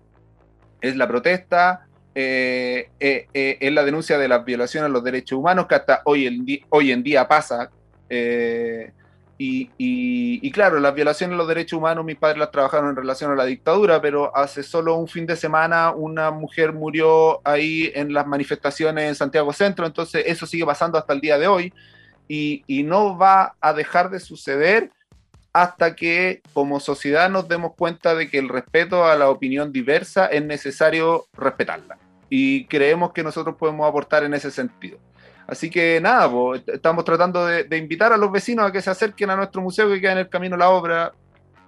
es la protesta, eh, eh, es la denuncia de las violaciones a los derechos humanos que hasta hoy en, día pasa. Y, claro, las violaciones de los derechos humanos, mis padres las trabajaron en relación a la dictadura, pero hace solo un fin de semana una mujer murió ahí en las manifestaciones en Santiago Centro, entonces eso sigue pasando hasta el día de hoy y no va a dejar de suceder hasta que como sociedad nos demos cuenta de que el respeto a la opinión diversa es necesario respetarla. Y creemos que nosotros podemos aportar en ese sentido. Así que nada, estamos tratando de, invitar a los vecinos a que se acerquen a nuestro museo que queda en el camino La Obra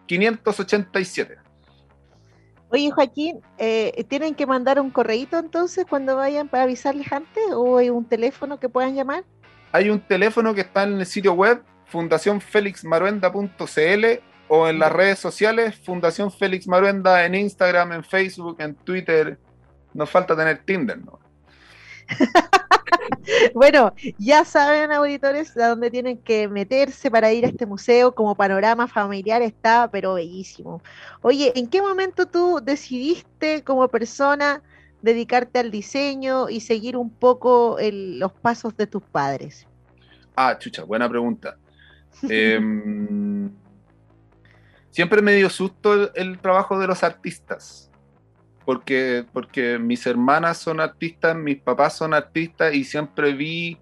587. Oye, Joaquín, eh, ¿tienen que mandar un correíto entonces cuando vayan para avisarles antes o hay un teléfono que puedan llamar? Hay un teléfono que está en el sitio web fundacionfelixmaruenda.cl o en las redes sociales Fundación Félix Maruenda en Instagram, en Facebook, en Twitter. Nos falta tener Tinder, ¿no? bueno, ya saben, auditores, a dónde tienen que meterse para ir a este museo. Como panorama familiar está, pero bellísimo. Oye, ¿en qué momento tú decidiste como persona dedicarte al diseño y seguir un poco los pasos de tus padres? Ah, chucha, buena pregunta. Em, siempre me dio susto el trabajo de los artistas porque, porque mis hermanas son artistas, mis papás son artistas y siempre vi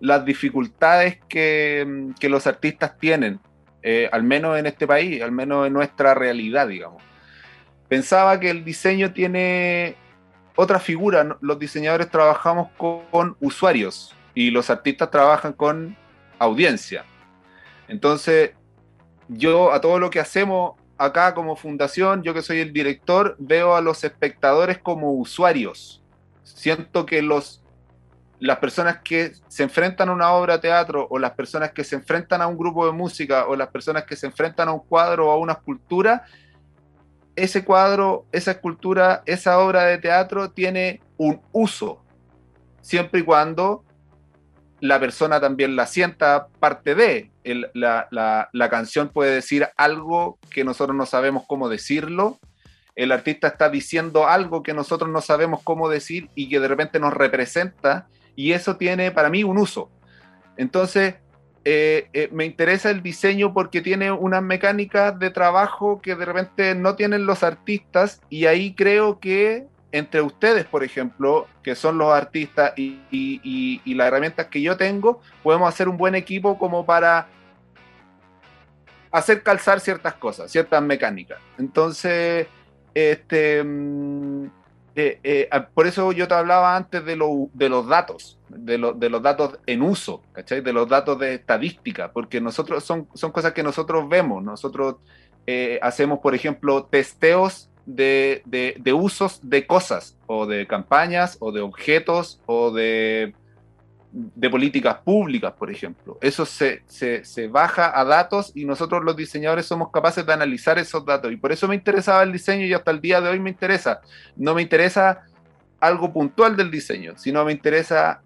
las dificultades que, los artistas tienen, eh, al menos en este país, al menos en nuestra realidad, digamos. Pensaba que el diseño tiene otra figura, los diseñadores trabajamos con usuarios y los artistas trabajan con audiencia. Entonces, yo a todo lo que hacemos acá como fundación, yo que soy el director, veo a los espectadores como usuarios. Siento que los, las personas que se enfrentan a una obra de teatro o las personas que se enfrentan a un grupo de música o las personas que se enfrentan a un cuadro o a una escultura, ese cuadro, esa escultura, esa obra de teatro tiene un uso, siempre y cuando la persona también la sienta parte de. la, canción puede decir algo que nosotros no sabemos cómo decirlo. El artista está diciendo algo que nosotros no sabemos cómo decir y que de repente nos representa. Y eso tiene para mí un uso. Entonces, eh, eh, me interesa el diseño porque tiene unas mecánicas de trabajo que de repente no tienen los artistas y ahí creo que entre ustedes, por ejemplo, que son los artistas y, las herramientas que yo tengo, podemos hacer un buen equipo como para hacer calzar ciertas cosas, ciertas mecánicas. Entonces, este, mm, eh, eh, por eso yo te hablaba antes de, de los datos, de, de, los datos en uso, ¿cachai? De los datos de estadística, porque nosotros son, son cosas que nosotros vemos. Nosotros eh, hacemos, por ejemplo, testeos de, usos de cosas, o de campañas, o de objetos, o de, de políticas públicas, por ejemplo. Eso se, se, baja a datos y nosotros los diseñadores somos capaces de analizar esos datos. Y por eso me interesaba el diseño y hasta el día de hoy me interesa. No me interesa algo puntual del diseño, sino me interesa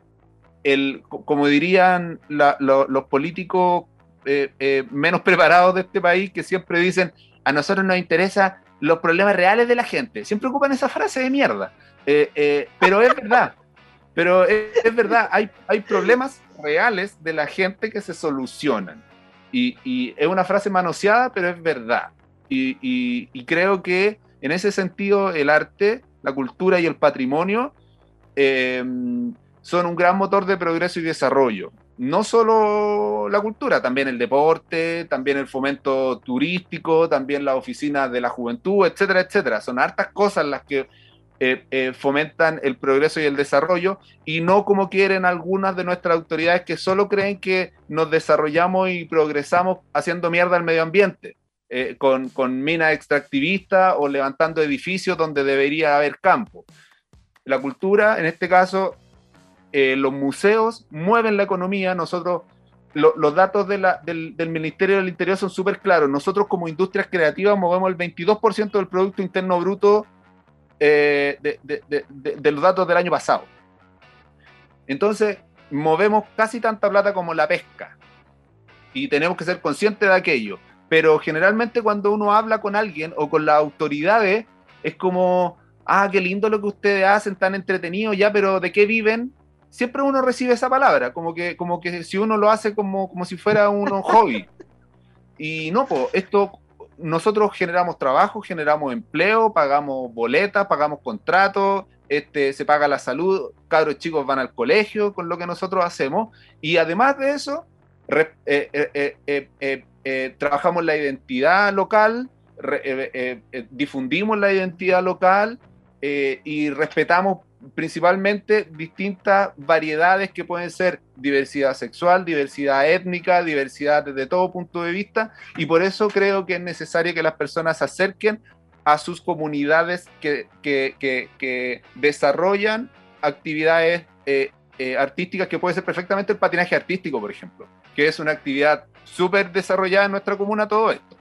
el, como dirían los políticos eh, eh, menos preparados de este país, que siempre dicen, a nosotros nos interesa los problemas reales de la gente. Siempre ocupan esa frase de mierda. Eh, eh, pero es verdad. Pero es, verdad, hay, hay problemas reales de la gente que se solucionan. Y, es una frase manoseada, pero es verdad. Y, creo que en ese sentido el arte, la cultura y el patrimonio eh, son un gran motor de progreso y desarrollo no solo la cultura, también el deporte, también el fomento turístico, también la oficina de la juventud, etcétera, etcétera. Son hartas cosas las que eh, eh, fomentan el progreso y el desarrollo y no como quieren algunas de nuestras autoridades que solo creen que nos desarrollamos y progresamos haciendo mierda al medio ambiente, eh, con, con minas extractivistas o levantando edificios donde debería haber campo. La cultura, en este caso, eh, los museos mueven la economía, nosotros, los datos del, Ministerio del Interior son súper claros, nosotros como industrias creativas movemos el 22% del Producto Interno Bruto eh, de, los datos del año pasado. Entonces, movemos casi tanta plata como la pesca y tenemos que ser conscientes de aquello. Pero generalmente cuando uno habla con alguien o con las autoridades, es como, ah, qué lindo lo que ustedes hacen, tan entretenido ya, pero ¿de qué viven? Siempre uno recibe esa palabra, como que, como que si uno lo hace como, como si fuera un hobby. Y no, pues esto, nosotros generamos trabajo, generamos empleo, pagamos boletas, pagamos contratos, este, se paga la salud, cabros chicos van al colegio con lo que nosotros hacemos. Y además de eso, eh, eh, eh, trabajamos la identidad local, difundimos la identidad local y respetamos principalmente distintas variedades que pueden ser diversidad sexual, diversidad étnica, diversidad desde todo punto de vista, y por eso creo que es necesario que las personas se acerquen a sus comunidades que, que, desarrollan actividades eh, eh, artísticas, que puede ser perfectamente el patinaje artístico, por ejemplo, que es una actividad súper desarrollada en nuestra comuna, todo esto.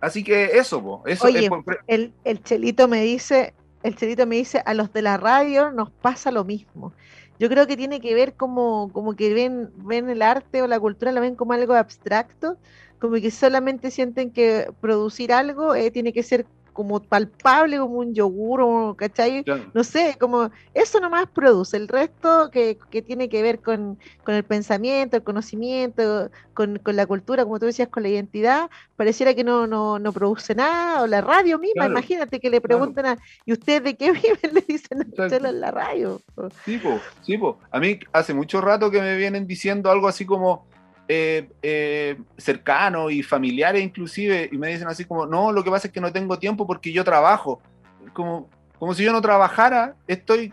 Así que eso, eso Oye, el, el Chelito me dice, el Chelito me dice, a los de la radio nos pasa lo mismo. Yo creo que tiene que ver como, como que ven, ven el arte o la cultura, la ven como algo abstracto, como que solamente sienten que producir algo eh, tiene que ser como palpable, como un yogur, ¿cachai? No sé, como eso nomás produce, el resto que, tiene que ver con, el pensamiento, el conocimiento, con, la cultura, como tú decías, con la identidad, pareciera que no, no, no produce nada, o la radio misma, imagínate que le preguntan a, ¿y usted de qué viven? Le dicen en la radio. Sí, sí, a mí hace mucho rato que me vienen diciendo algo así como, eh, eh, cercanos y familiares inclusive, y me dicen así como, no, lo que pasa es que no tengo tiempo porque yo trabajo. Como, como si yo no trabajara, estoy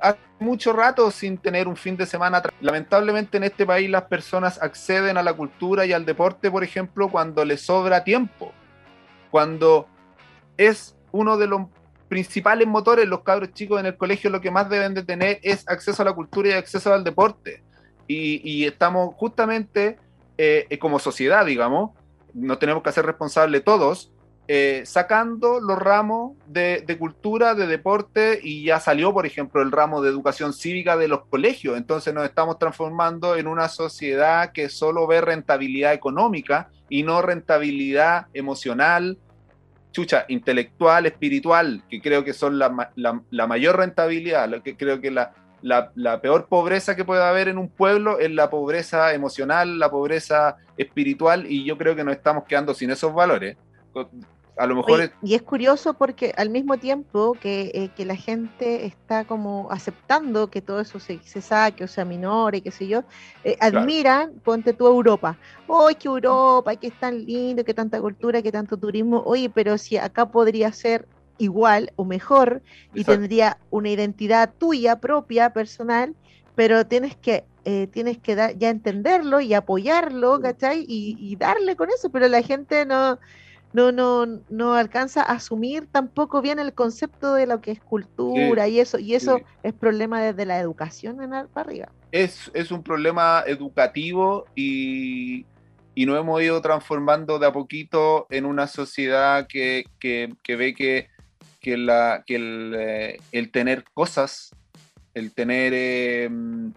hace mucho rato sin tener un fin de semana. Lamentablemente en este país las personas acceden a la cultura y al deporte, por ejemplo, cuando les sobra tiempo, cuando es uno de los principales motores, los cabros chicos en el colegio lo que más deben de tener es acceso a la cultura y acceso al deporte y, estamos justamente eh, eh, como sociedad, digamos, nos tenemos que hacer responsables todos, eh, sacando los ramos de, cultura, de deporte, y ya salió, por ejemplo, el ramo de educación cívica de los colegios. Entonces nos estamos transformando en una sociedad que solo ve rentabilidad económica y no rentabilidad emocional, chucha, intelectual, espiritual, que creo que son la, la, la mayor rentabilidad, lo que creo que la, la, peor pobreza que puede haber en un pueblo es la pobreza emocional, la pobreza espiritual, y yo creo que nos estamos quedando sin esos valores. A lo mejor Y es curioso porque al mismo tiempo que, eh, la gente está como aceptando que todo eso se, saque o sea y qué sé yo, eh, admiran, ponte tú Europa. ¡Ay, qué Europa! ¡Qué es tan lindo! ¡Qué tanta cultura! ¡Qué tanto turismo! Oye, pero si acá podría ser igual o mejor y tendría una identidad tuya propia, personal, pero tienes que, eh, tienes que ya entenderlo y apoyarlo, ¿cachai? Y, darle con eso, pero la gente no, no, no, no alcanza a asumir tampoco bien el concepto de lo que es cultura y eso, y eso es problema desde la educación en para arriba. Es, es un problema educativo y, y nos hemos ido transformando de a poquito en una sociedad que, que, que ve que que, la, que el, eh, el tener cosas, el tener em,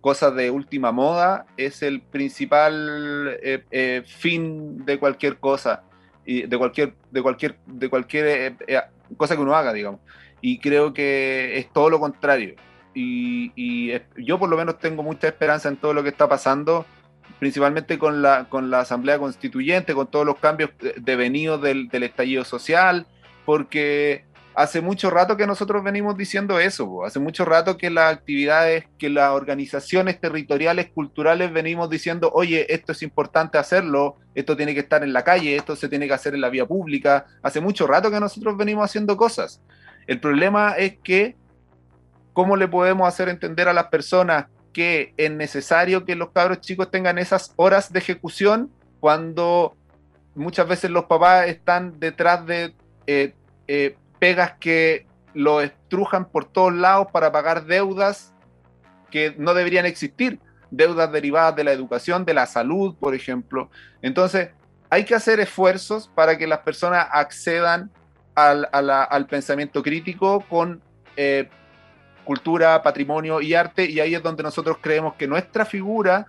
cosas de última moda es el principal eh, eh, fin de cualquier cosa y de cualquier de cualquier de cualquier cosa que uno haga digamos. Y creo que es todo lo contrario. Y, y, yo por lo menos tengo mucha esperanza en todo lo que está pasando principalmente con la, con la Asamblea Constituyente, con todos los cambios devenidos del, del estallido social, porque hace mucho rato que nosotros venimos diciendo eso, hace mucho rato que las actividades, que las organizaciones territoriales, culturales, venimos diciendo, oye, esto es importante hacerlo, esto tiene que estar en la calle, esto se tiene que hacer en la vía pública, hace mucho rato que nosotros venimos haciendo cosas. El problema es que, ¿cómo le podemos hacer entender a las personas que es necesario que los cabros chicos tengan esas horas de ejecución cuando muchas veces los papás están detrás de... Eh, eh, pegas que lo estrujan por todos lados para pagar deudas que no deberían existir, deudas derivadas de la educación, de la salud, por ejemplo. Entonces, hay que hacer esfuerzos para que las personas accedan al, al pensamiento crítico con eh, cultura, patrimonio y arte, y ahí es donde nosotros creemos que nuestra figura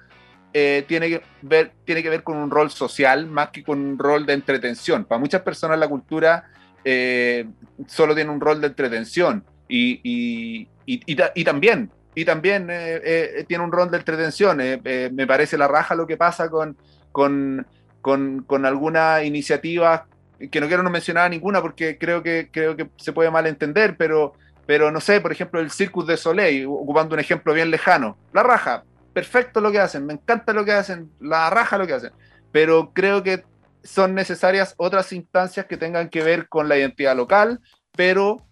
eh, tiene, que ver, tiene que ver con un rol social más que con un rol de entretención. Para muchas personas la cultura eh, solo tiene un rol de entretención y, y, y, también, y también eh, tiene un rol de entretención. me parece la raja lo que pasa con, con, con, con algunas iniciativas que no quiero no mencionar ninguna porque creo que, creo que se puede malentender, pero, pero no sé, por ejemplo, el Circus de Soleil, ocupando un ejemplo bien lejano. La raja, perfecto lo que hacen, me encanta lo que hacen, la raja lo que hacen, pero creo que son necesarias otras instancias que tengan que ver con la identidad local, pero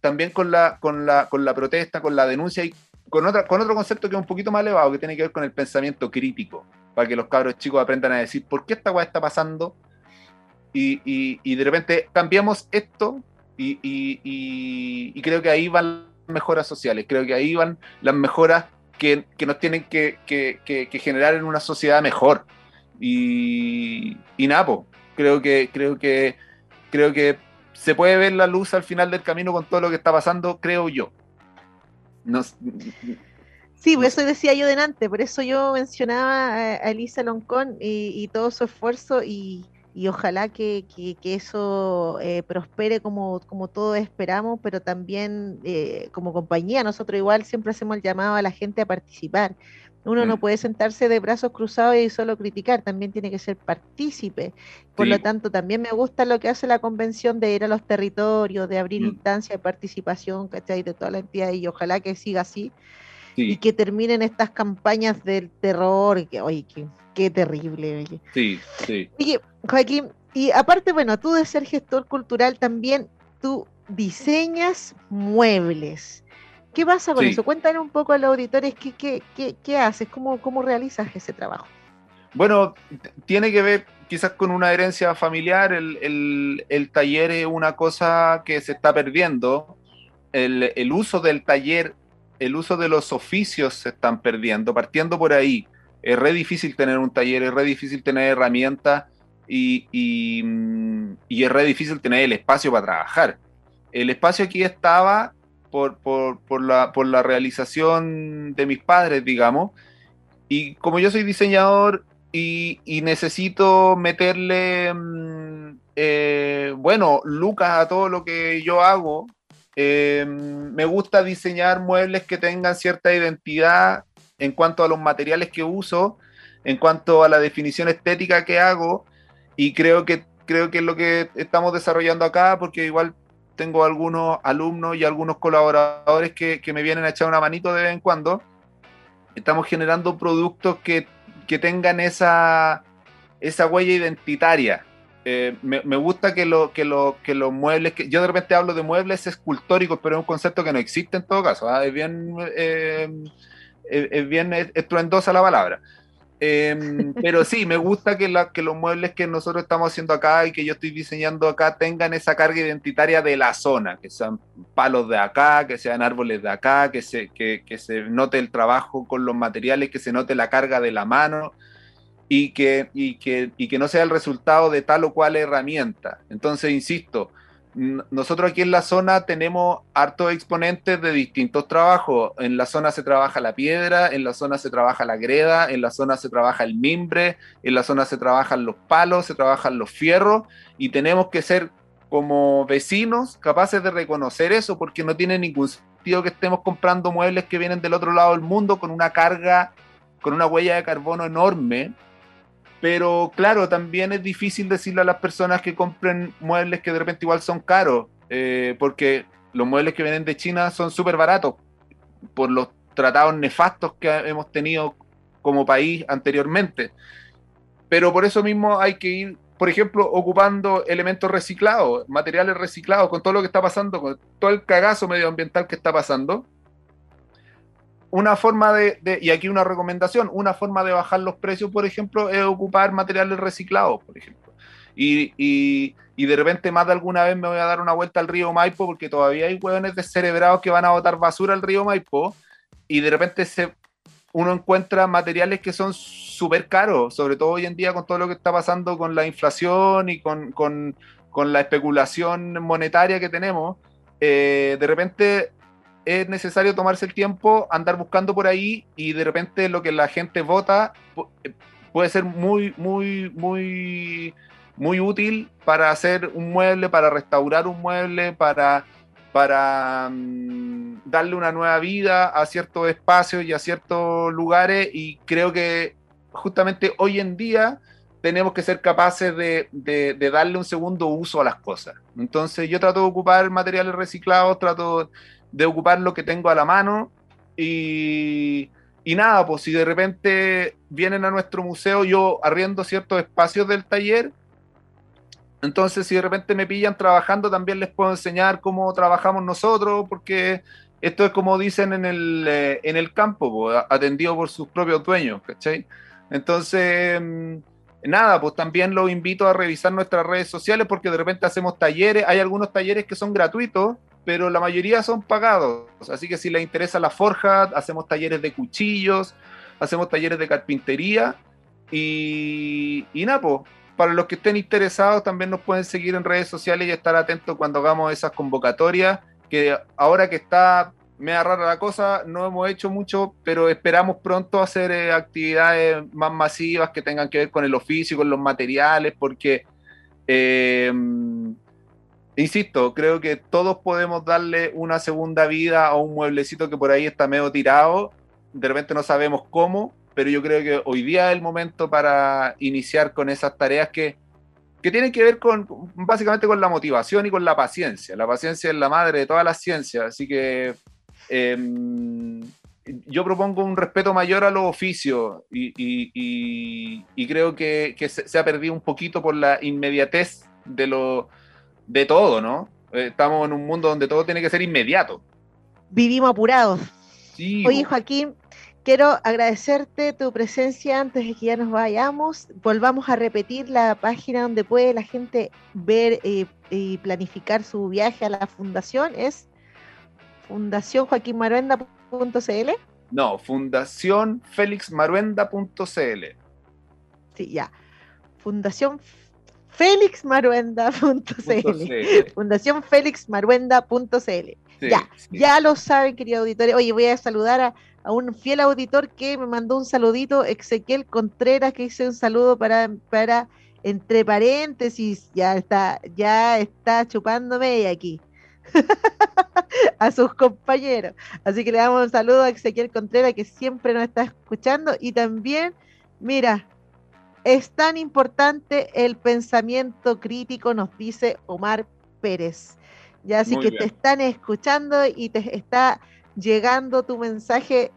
también con la, con la, con la protesta, con la denuncia y con, otra, con otro concepto que es un poquito más elevado, que tiene que ver con el pensamiento crítico, para que los cabros chicos aprendan a decir por qué esta cosa está pasando y, y, de repente cambiamos esto y, y, creo que ahí van las mejoras sociales, creo que ahí van las mejoras que, nos tienen que, generar en una sociedad mejor. Y, y Napo, creo que, creo que, creo que se puede ver la luz al final del camino con todo lo que está pasando, creo yo. sí, por eso decía yo delante, por eso yo mencionaba a Elisa Loncón y todo su esfuerzo y, y ojalá que, eso eh, prospere como, como todos esperamos, pero también eh, como compañía, nosotros igual siempre hacemos el llamado a la gente a participar. Uno no puede sentarse de brazos cruzados y solo criticar, también tiene que ser partícipe. Por lo tanto, también me gusta lo que hace la convención de ir a los territorios, de abrir mm. instancias de participación, ¿cachai? De toda la entidad y ojalá que siga así. Y que terminen estas campañas del terror, que, oye, qué terrible. Sí, sí. Oye, Joaquín, y aparte, bueno, tú de ser gestor cultural también, tú diseñas muebles. ¿Qué pasa con eso? Cuéntanos un poco a los auditores qué, qué, qué, qué haces, cómo, cómo realizas ese trabajo. Bueno, tiene que ver quizás con una herencia familiar. El, el, el taller es una cosa que se está perdiendo. El, el, uso del taller, el uso de los oficios se están perdiendo, partiendo por ahí es re difícil tener un taller, es re difícil tener herramientas y, y, es re difícil tener el espacio para trabajar. El espacio aquí estaba por, por, la, por la realización de mis padres, digamos, y como yo soy diseñador y, necesito meterle, mm, eh, bueno, lucas a todo lo que yo hago, eh, me gusta diseñar muebles que tengan cierta identidad en cuanto a los materiales que uso, en cuanto a la definición estética que hago, y creo que, creo que es lo que estamos desarrollando acá, porque igual tengo algunos alumnos y algunos colaboradores que, me vienen a echar una manito de vez en cuando. Estamos generando productos que, tengan esa, esa huella identitaria. Eh, me, gusta que, lo, que, lo, que los muebles, que yo de repente hablo de muebles escultóricos, pero es un concepto que no existe en todo caso. ¿ah? Es bien eh, es, bien estruendosa la palabra. Em, pero sí, me gusta que, la, que los muebles que nosotros estamos haciendo acá y que yo estoy diseñando acá tengan esa carga identitaria de la zona, que sean palos de acá, que sean árboles de acá, que se, que, que se note el trabajo con los materiales, que se note la carga de la mano y que, y que, y que no sea el resultado de tal o cual herramienta. Entonces, insisto, nosotros aquí en la zona tenemos hartos exponentes de distintos trabajos. En la zona se trabaja la piedra, en la zona se trabaja la greda, en la zona se trabaja el mimbre, en la zona se trabajan los palos, se trabajan los fierros y tenemos que ser como vecinos capaces de reconocer eso porque no tiene ningún sentido que estemos comprando muebles que vienen del otro lado del mundo con una carga, con una huella de carbono enorme pero claro, también es difícil decirle a las personas que compren muebles que de repente igual son caros, eh, porque los muebles que vienen de China son súper baratos por los tratados nefastos que hemos tenido como país anteriormente. Pero por eso mismo hay que ir, por ejemplo, ocupando elementos reciclados, materiales reciclados, con todo lo que está pasando, con todo el cagazo medioambiental que está pasando una forma de, y aquí una recomendación, una forma de bajar los precios, por ejemplo, es ocupar materiales reciclados, por ejemplo. Y, de repente más de alguna vez me voy a dar una vuelta al río Maipo porque todavía hay hueones descerebrados que van a botar basura al río Maipo y de repente se, uno encuentra materiales que son súper caros, sobre todo hoy en día con todo lo que está pasando con la inflación y con, con, con la especulación monetaria que tenemos. Eh, de repente es necesario tomarse el tiempo, andar buscando por ahí y de repente lo que la gente vota puede ser muy, muy, muy, muy útil para hacer un mueble, para restaurar un mueble, para, para mm, darle una nueva vida a ciertos espacios y a ciertos lugares y creo que justamente hoy en día tenemos que ser capaces de, de, darle un segundo uso a las cosas. Entonces yo trato de ocupar materiales reciclados, trato de ocupar lo que tengo a la mano y, y nada, pues si de repente vienen a nuestro museo, yo arriendo ciertos espacios del taller, entonces si de repente me pillan trabajando, también les puedo enseñar cómo trabajamos nosotros, porque esto es como dicen en el, eh, en el campo, pues, atendido por sus propios dueños, ¿cachai? Entonces, mm, nada, pues también los invito a revisar nuestras redes sociales porque de repente hacemos talleres, hay algunos talleres que son gratuitos, pero la mayoría son pagados. Así que si les interesa la forja, hacemos talleres de cuchillos, hacemos talleres de carpintería y, y nada, pues, para los que estén interesados también nos pueden seguir en redes sociales y estar atentos cuando hagamos esas convocatorias, que ahora que está me rara la cosa, no hemos hecho mucho, pero esperamos pronto hacer eh, actividades más masivas que tengan que ver con el oficio, con los materiales, porque eh, insisto, creo que todos podemos darle una segunda vida a un mueblecito que por ahí está medio tirado. De repente no sabemos cómo, pero yo creo que hoy día es el momento para iniciar con esas tareas que, que tienen que ver con básicamente con la motivación y con la paciencia. La paciencia es la madre de todas las ciencias, así que em, yo propongo un respeto mayor a los oficios y, y, creo que, que se, ha perdido un poquito por la inmediatez de lo de todo, ¿no? Eh, estamos en un mundo donde todo tiene que ser inmediato. Vivimos apurados. Sí, Oye, Joaquín, quiero agradecerte tu presencia antes de que ya nos vayamos. Volvamos a repetir la página donde puede la gente ver eh, y planificar su viaje a la fundación. Es fundacionjoaquinmaruenda.cl. No, fundacionfelixmaruenda.cl. Sí, ya. Fundación felixmaruenda.cl. Fundación felixmaruenda.cl. ya, ya lo saben, querido auditorio. Oye, voy a saludar a, un fiel auditor que me mandó un saludito, Ezequiel Contreras, que hice un saludo para, para entre paréntesis, ya está, ya está chupándome aquí. a sus compañeros. Así que le damos un saludo a Ezequiel Contreras que siempre nos está escuchando y también, mira, es tan importante el pensamiento crítico, nos dice Omar Pérez. Ya así que te están escuchando y te está llegando tu mensaje,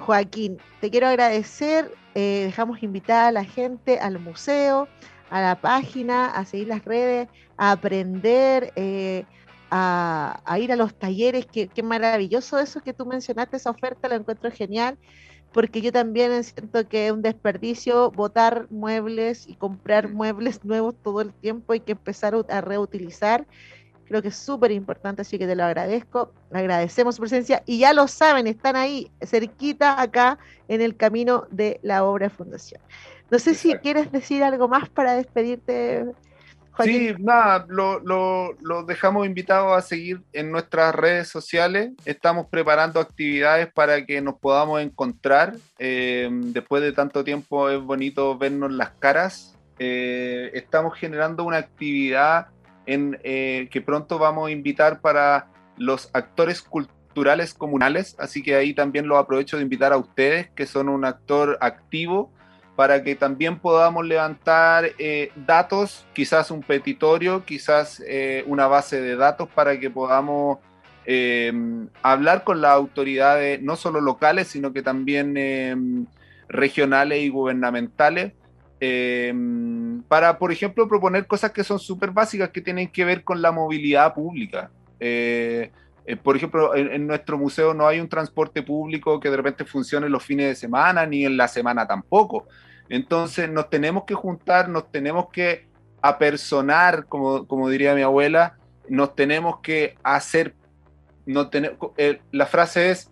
Joaquín. Te quiero agradecer. Eh, dejamos invitada a la gente al museo, a la página, a seguir las redes, a aprender, eh, a, ir a los talleres. Qué, qué maravilloso eso que tú mencionaste, esa oferta, la encuentro genial porque yo también siento que es un desperdicio botar muebles y comprar muebles nuevos todo el tiempo, hay que empezar a reutilizar. Creo que es súper importante, así que te lo agradezco. Agradecemos su presencia y ya lo saben, están ahí cerquita acá en el camino de la obra de fundación. No sé si quieres decir algo más para despedirte, Sí, nada, lo, lo, dejamos invitados a seguir en nuestras redes sociales. Estamos preparando actividades para que nos podamos encontrar. Eh, después de tanto tiempo es bonito vernos las caras. Eh, estamos generando una actividad en, eh, que pronto vamos a invitar para los actores culturales comunales, así que ahí también lo aprovecho de invitar a ustedes, que son un actor activo para que también podamos levantar eh, datos, quizás un petitorio, quizás eh, una base de datos para que podamos eh, hablar con las autoridades, no solo locales, sino que también regionales y gubernamentales, para, por ejemplo, proponer cosas que son súper básicas que tienen que ver con la movilidad pública. por ejemplo, en, en, nuestro museo no hay un transporte público que de repente funcione los fines de semana, ni en la semana tampoco. Entonces nos tenemos que juntar, nos tenemos que apersonar, como, como diría mi abuela, nos tenemos que hacer, no tener, eh, la frase es,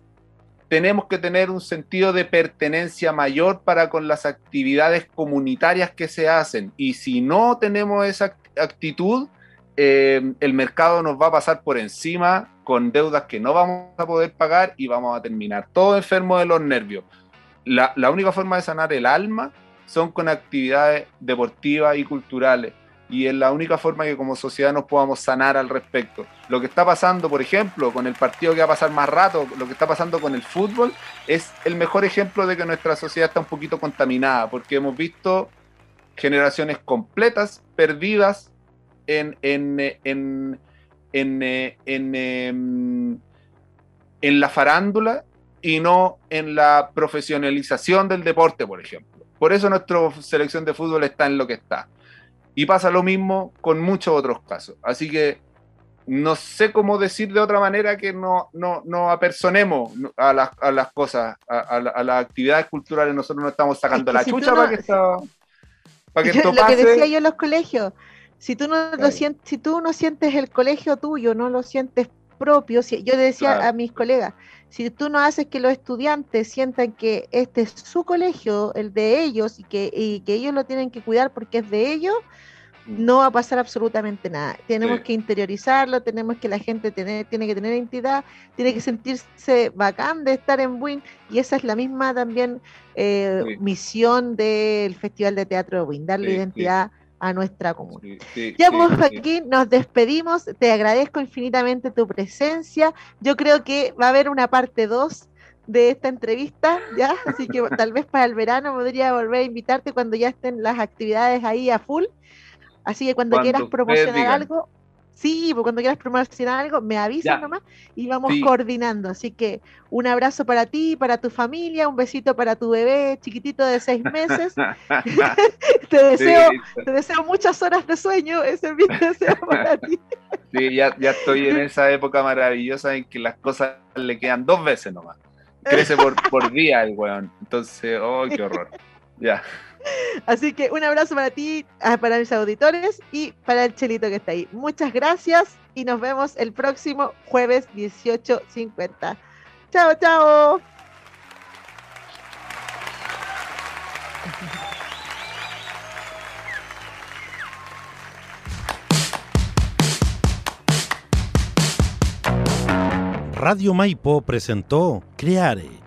tenemos que tener un sentido de pertenencia mayor para con las actividades comunitarias que se hacen. Y si no tenemos esa actitud, eh, el mercado nos va a pasar por encima con deudas que no vamos a poder pagar y vamos a terminar todo enfermo de los nervios. La, la única forma de sanar el alma son con actividades deportivas y culturales y es la única forma que como sociedad nos podamos sanar al respecto. Lo que está pasando, por ejemplo, con el partido que va a pasar más rato, lo que está pasando con el fútbol, es el mejor ejemplo de que nuestra sociedad está un poquito contaminada, porque hemos visto generaciones completas perdidas en, en, en, en, en, em, la farándula y no en la profesionalización del deporte, por ejemplo. Por eso nuestra selección de fútbol está en lo que está y pasa lo mismo con muchos otros casos. Así que no sé cómo decir de otra manera que no, no, no apersonemos a las, a las cosas, a, las actividades culturales. Nosotros no estamos sacando la chucha para que esto, para que esto pase. Lo que decía yo en los colegios, si tú no, lo sientes, si tú no sientes el colegio tuyo, no lo sientes propio, si, yo le decía a mis colegas, si tú no haces que los estudiantes sientan que este es su colegio, el de ellos, y que, y que ellos lo tienen que cuidar porque es de ellos, no va a pasar absolutamente nada. Tenemos que interiorizarlo, tenemos que la gente tener, tiene que tener identidad, tiene que sentirse bacán de estar en Win y esa es la misma también eh, misión del Festival de Teatro de Win, darle identidad a nuestra comunidad. ya pues aquí nos despedimos, te agradezco infinitamente tu presencia, yo creo que va a haber una parte 2 de esta entrevista, ¿ya? Así que tal vez para el verano podría volver a invitarte cuando ya estén las actividades ahí a full. Así que cuando, quieras promocionar algo, sí, pues cuando quieras promocionar algo, me avisas nomás y vamos coordinando. Así que un abrazo para ti, para tu familia, un besito para tu bebé chiquitito de seis meses. te, deseo, te deseo muchas horas de sueño, ese es mi deseo para ti. sí, ya, ya estoy en esa época maravillosa en que las cosas le quedan dos veces nomás. Crece por, por día el weón. Entonces, oh, qué horror. Ya. Así que un abrazo para ti, ah, para mis auditores y para el chelito que está ahí. Muchas gracias y nos vemos el próximo jueves 18.50. Chao, chao. Radio Maipo presentó Creare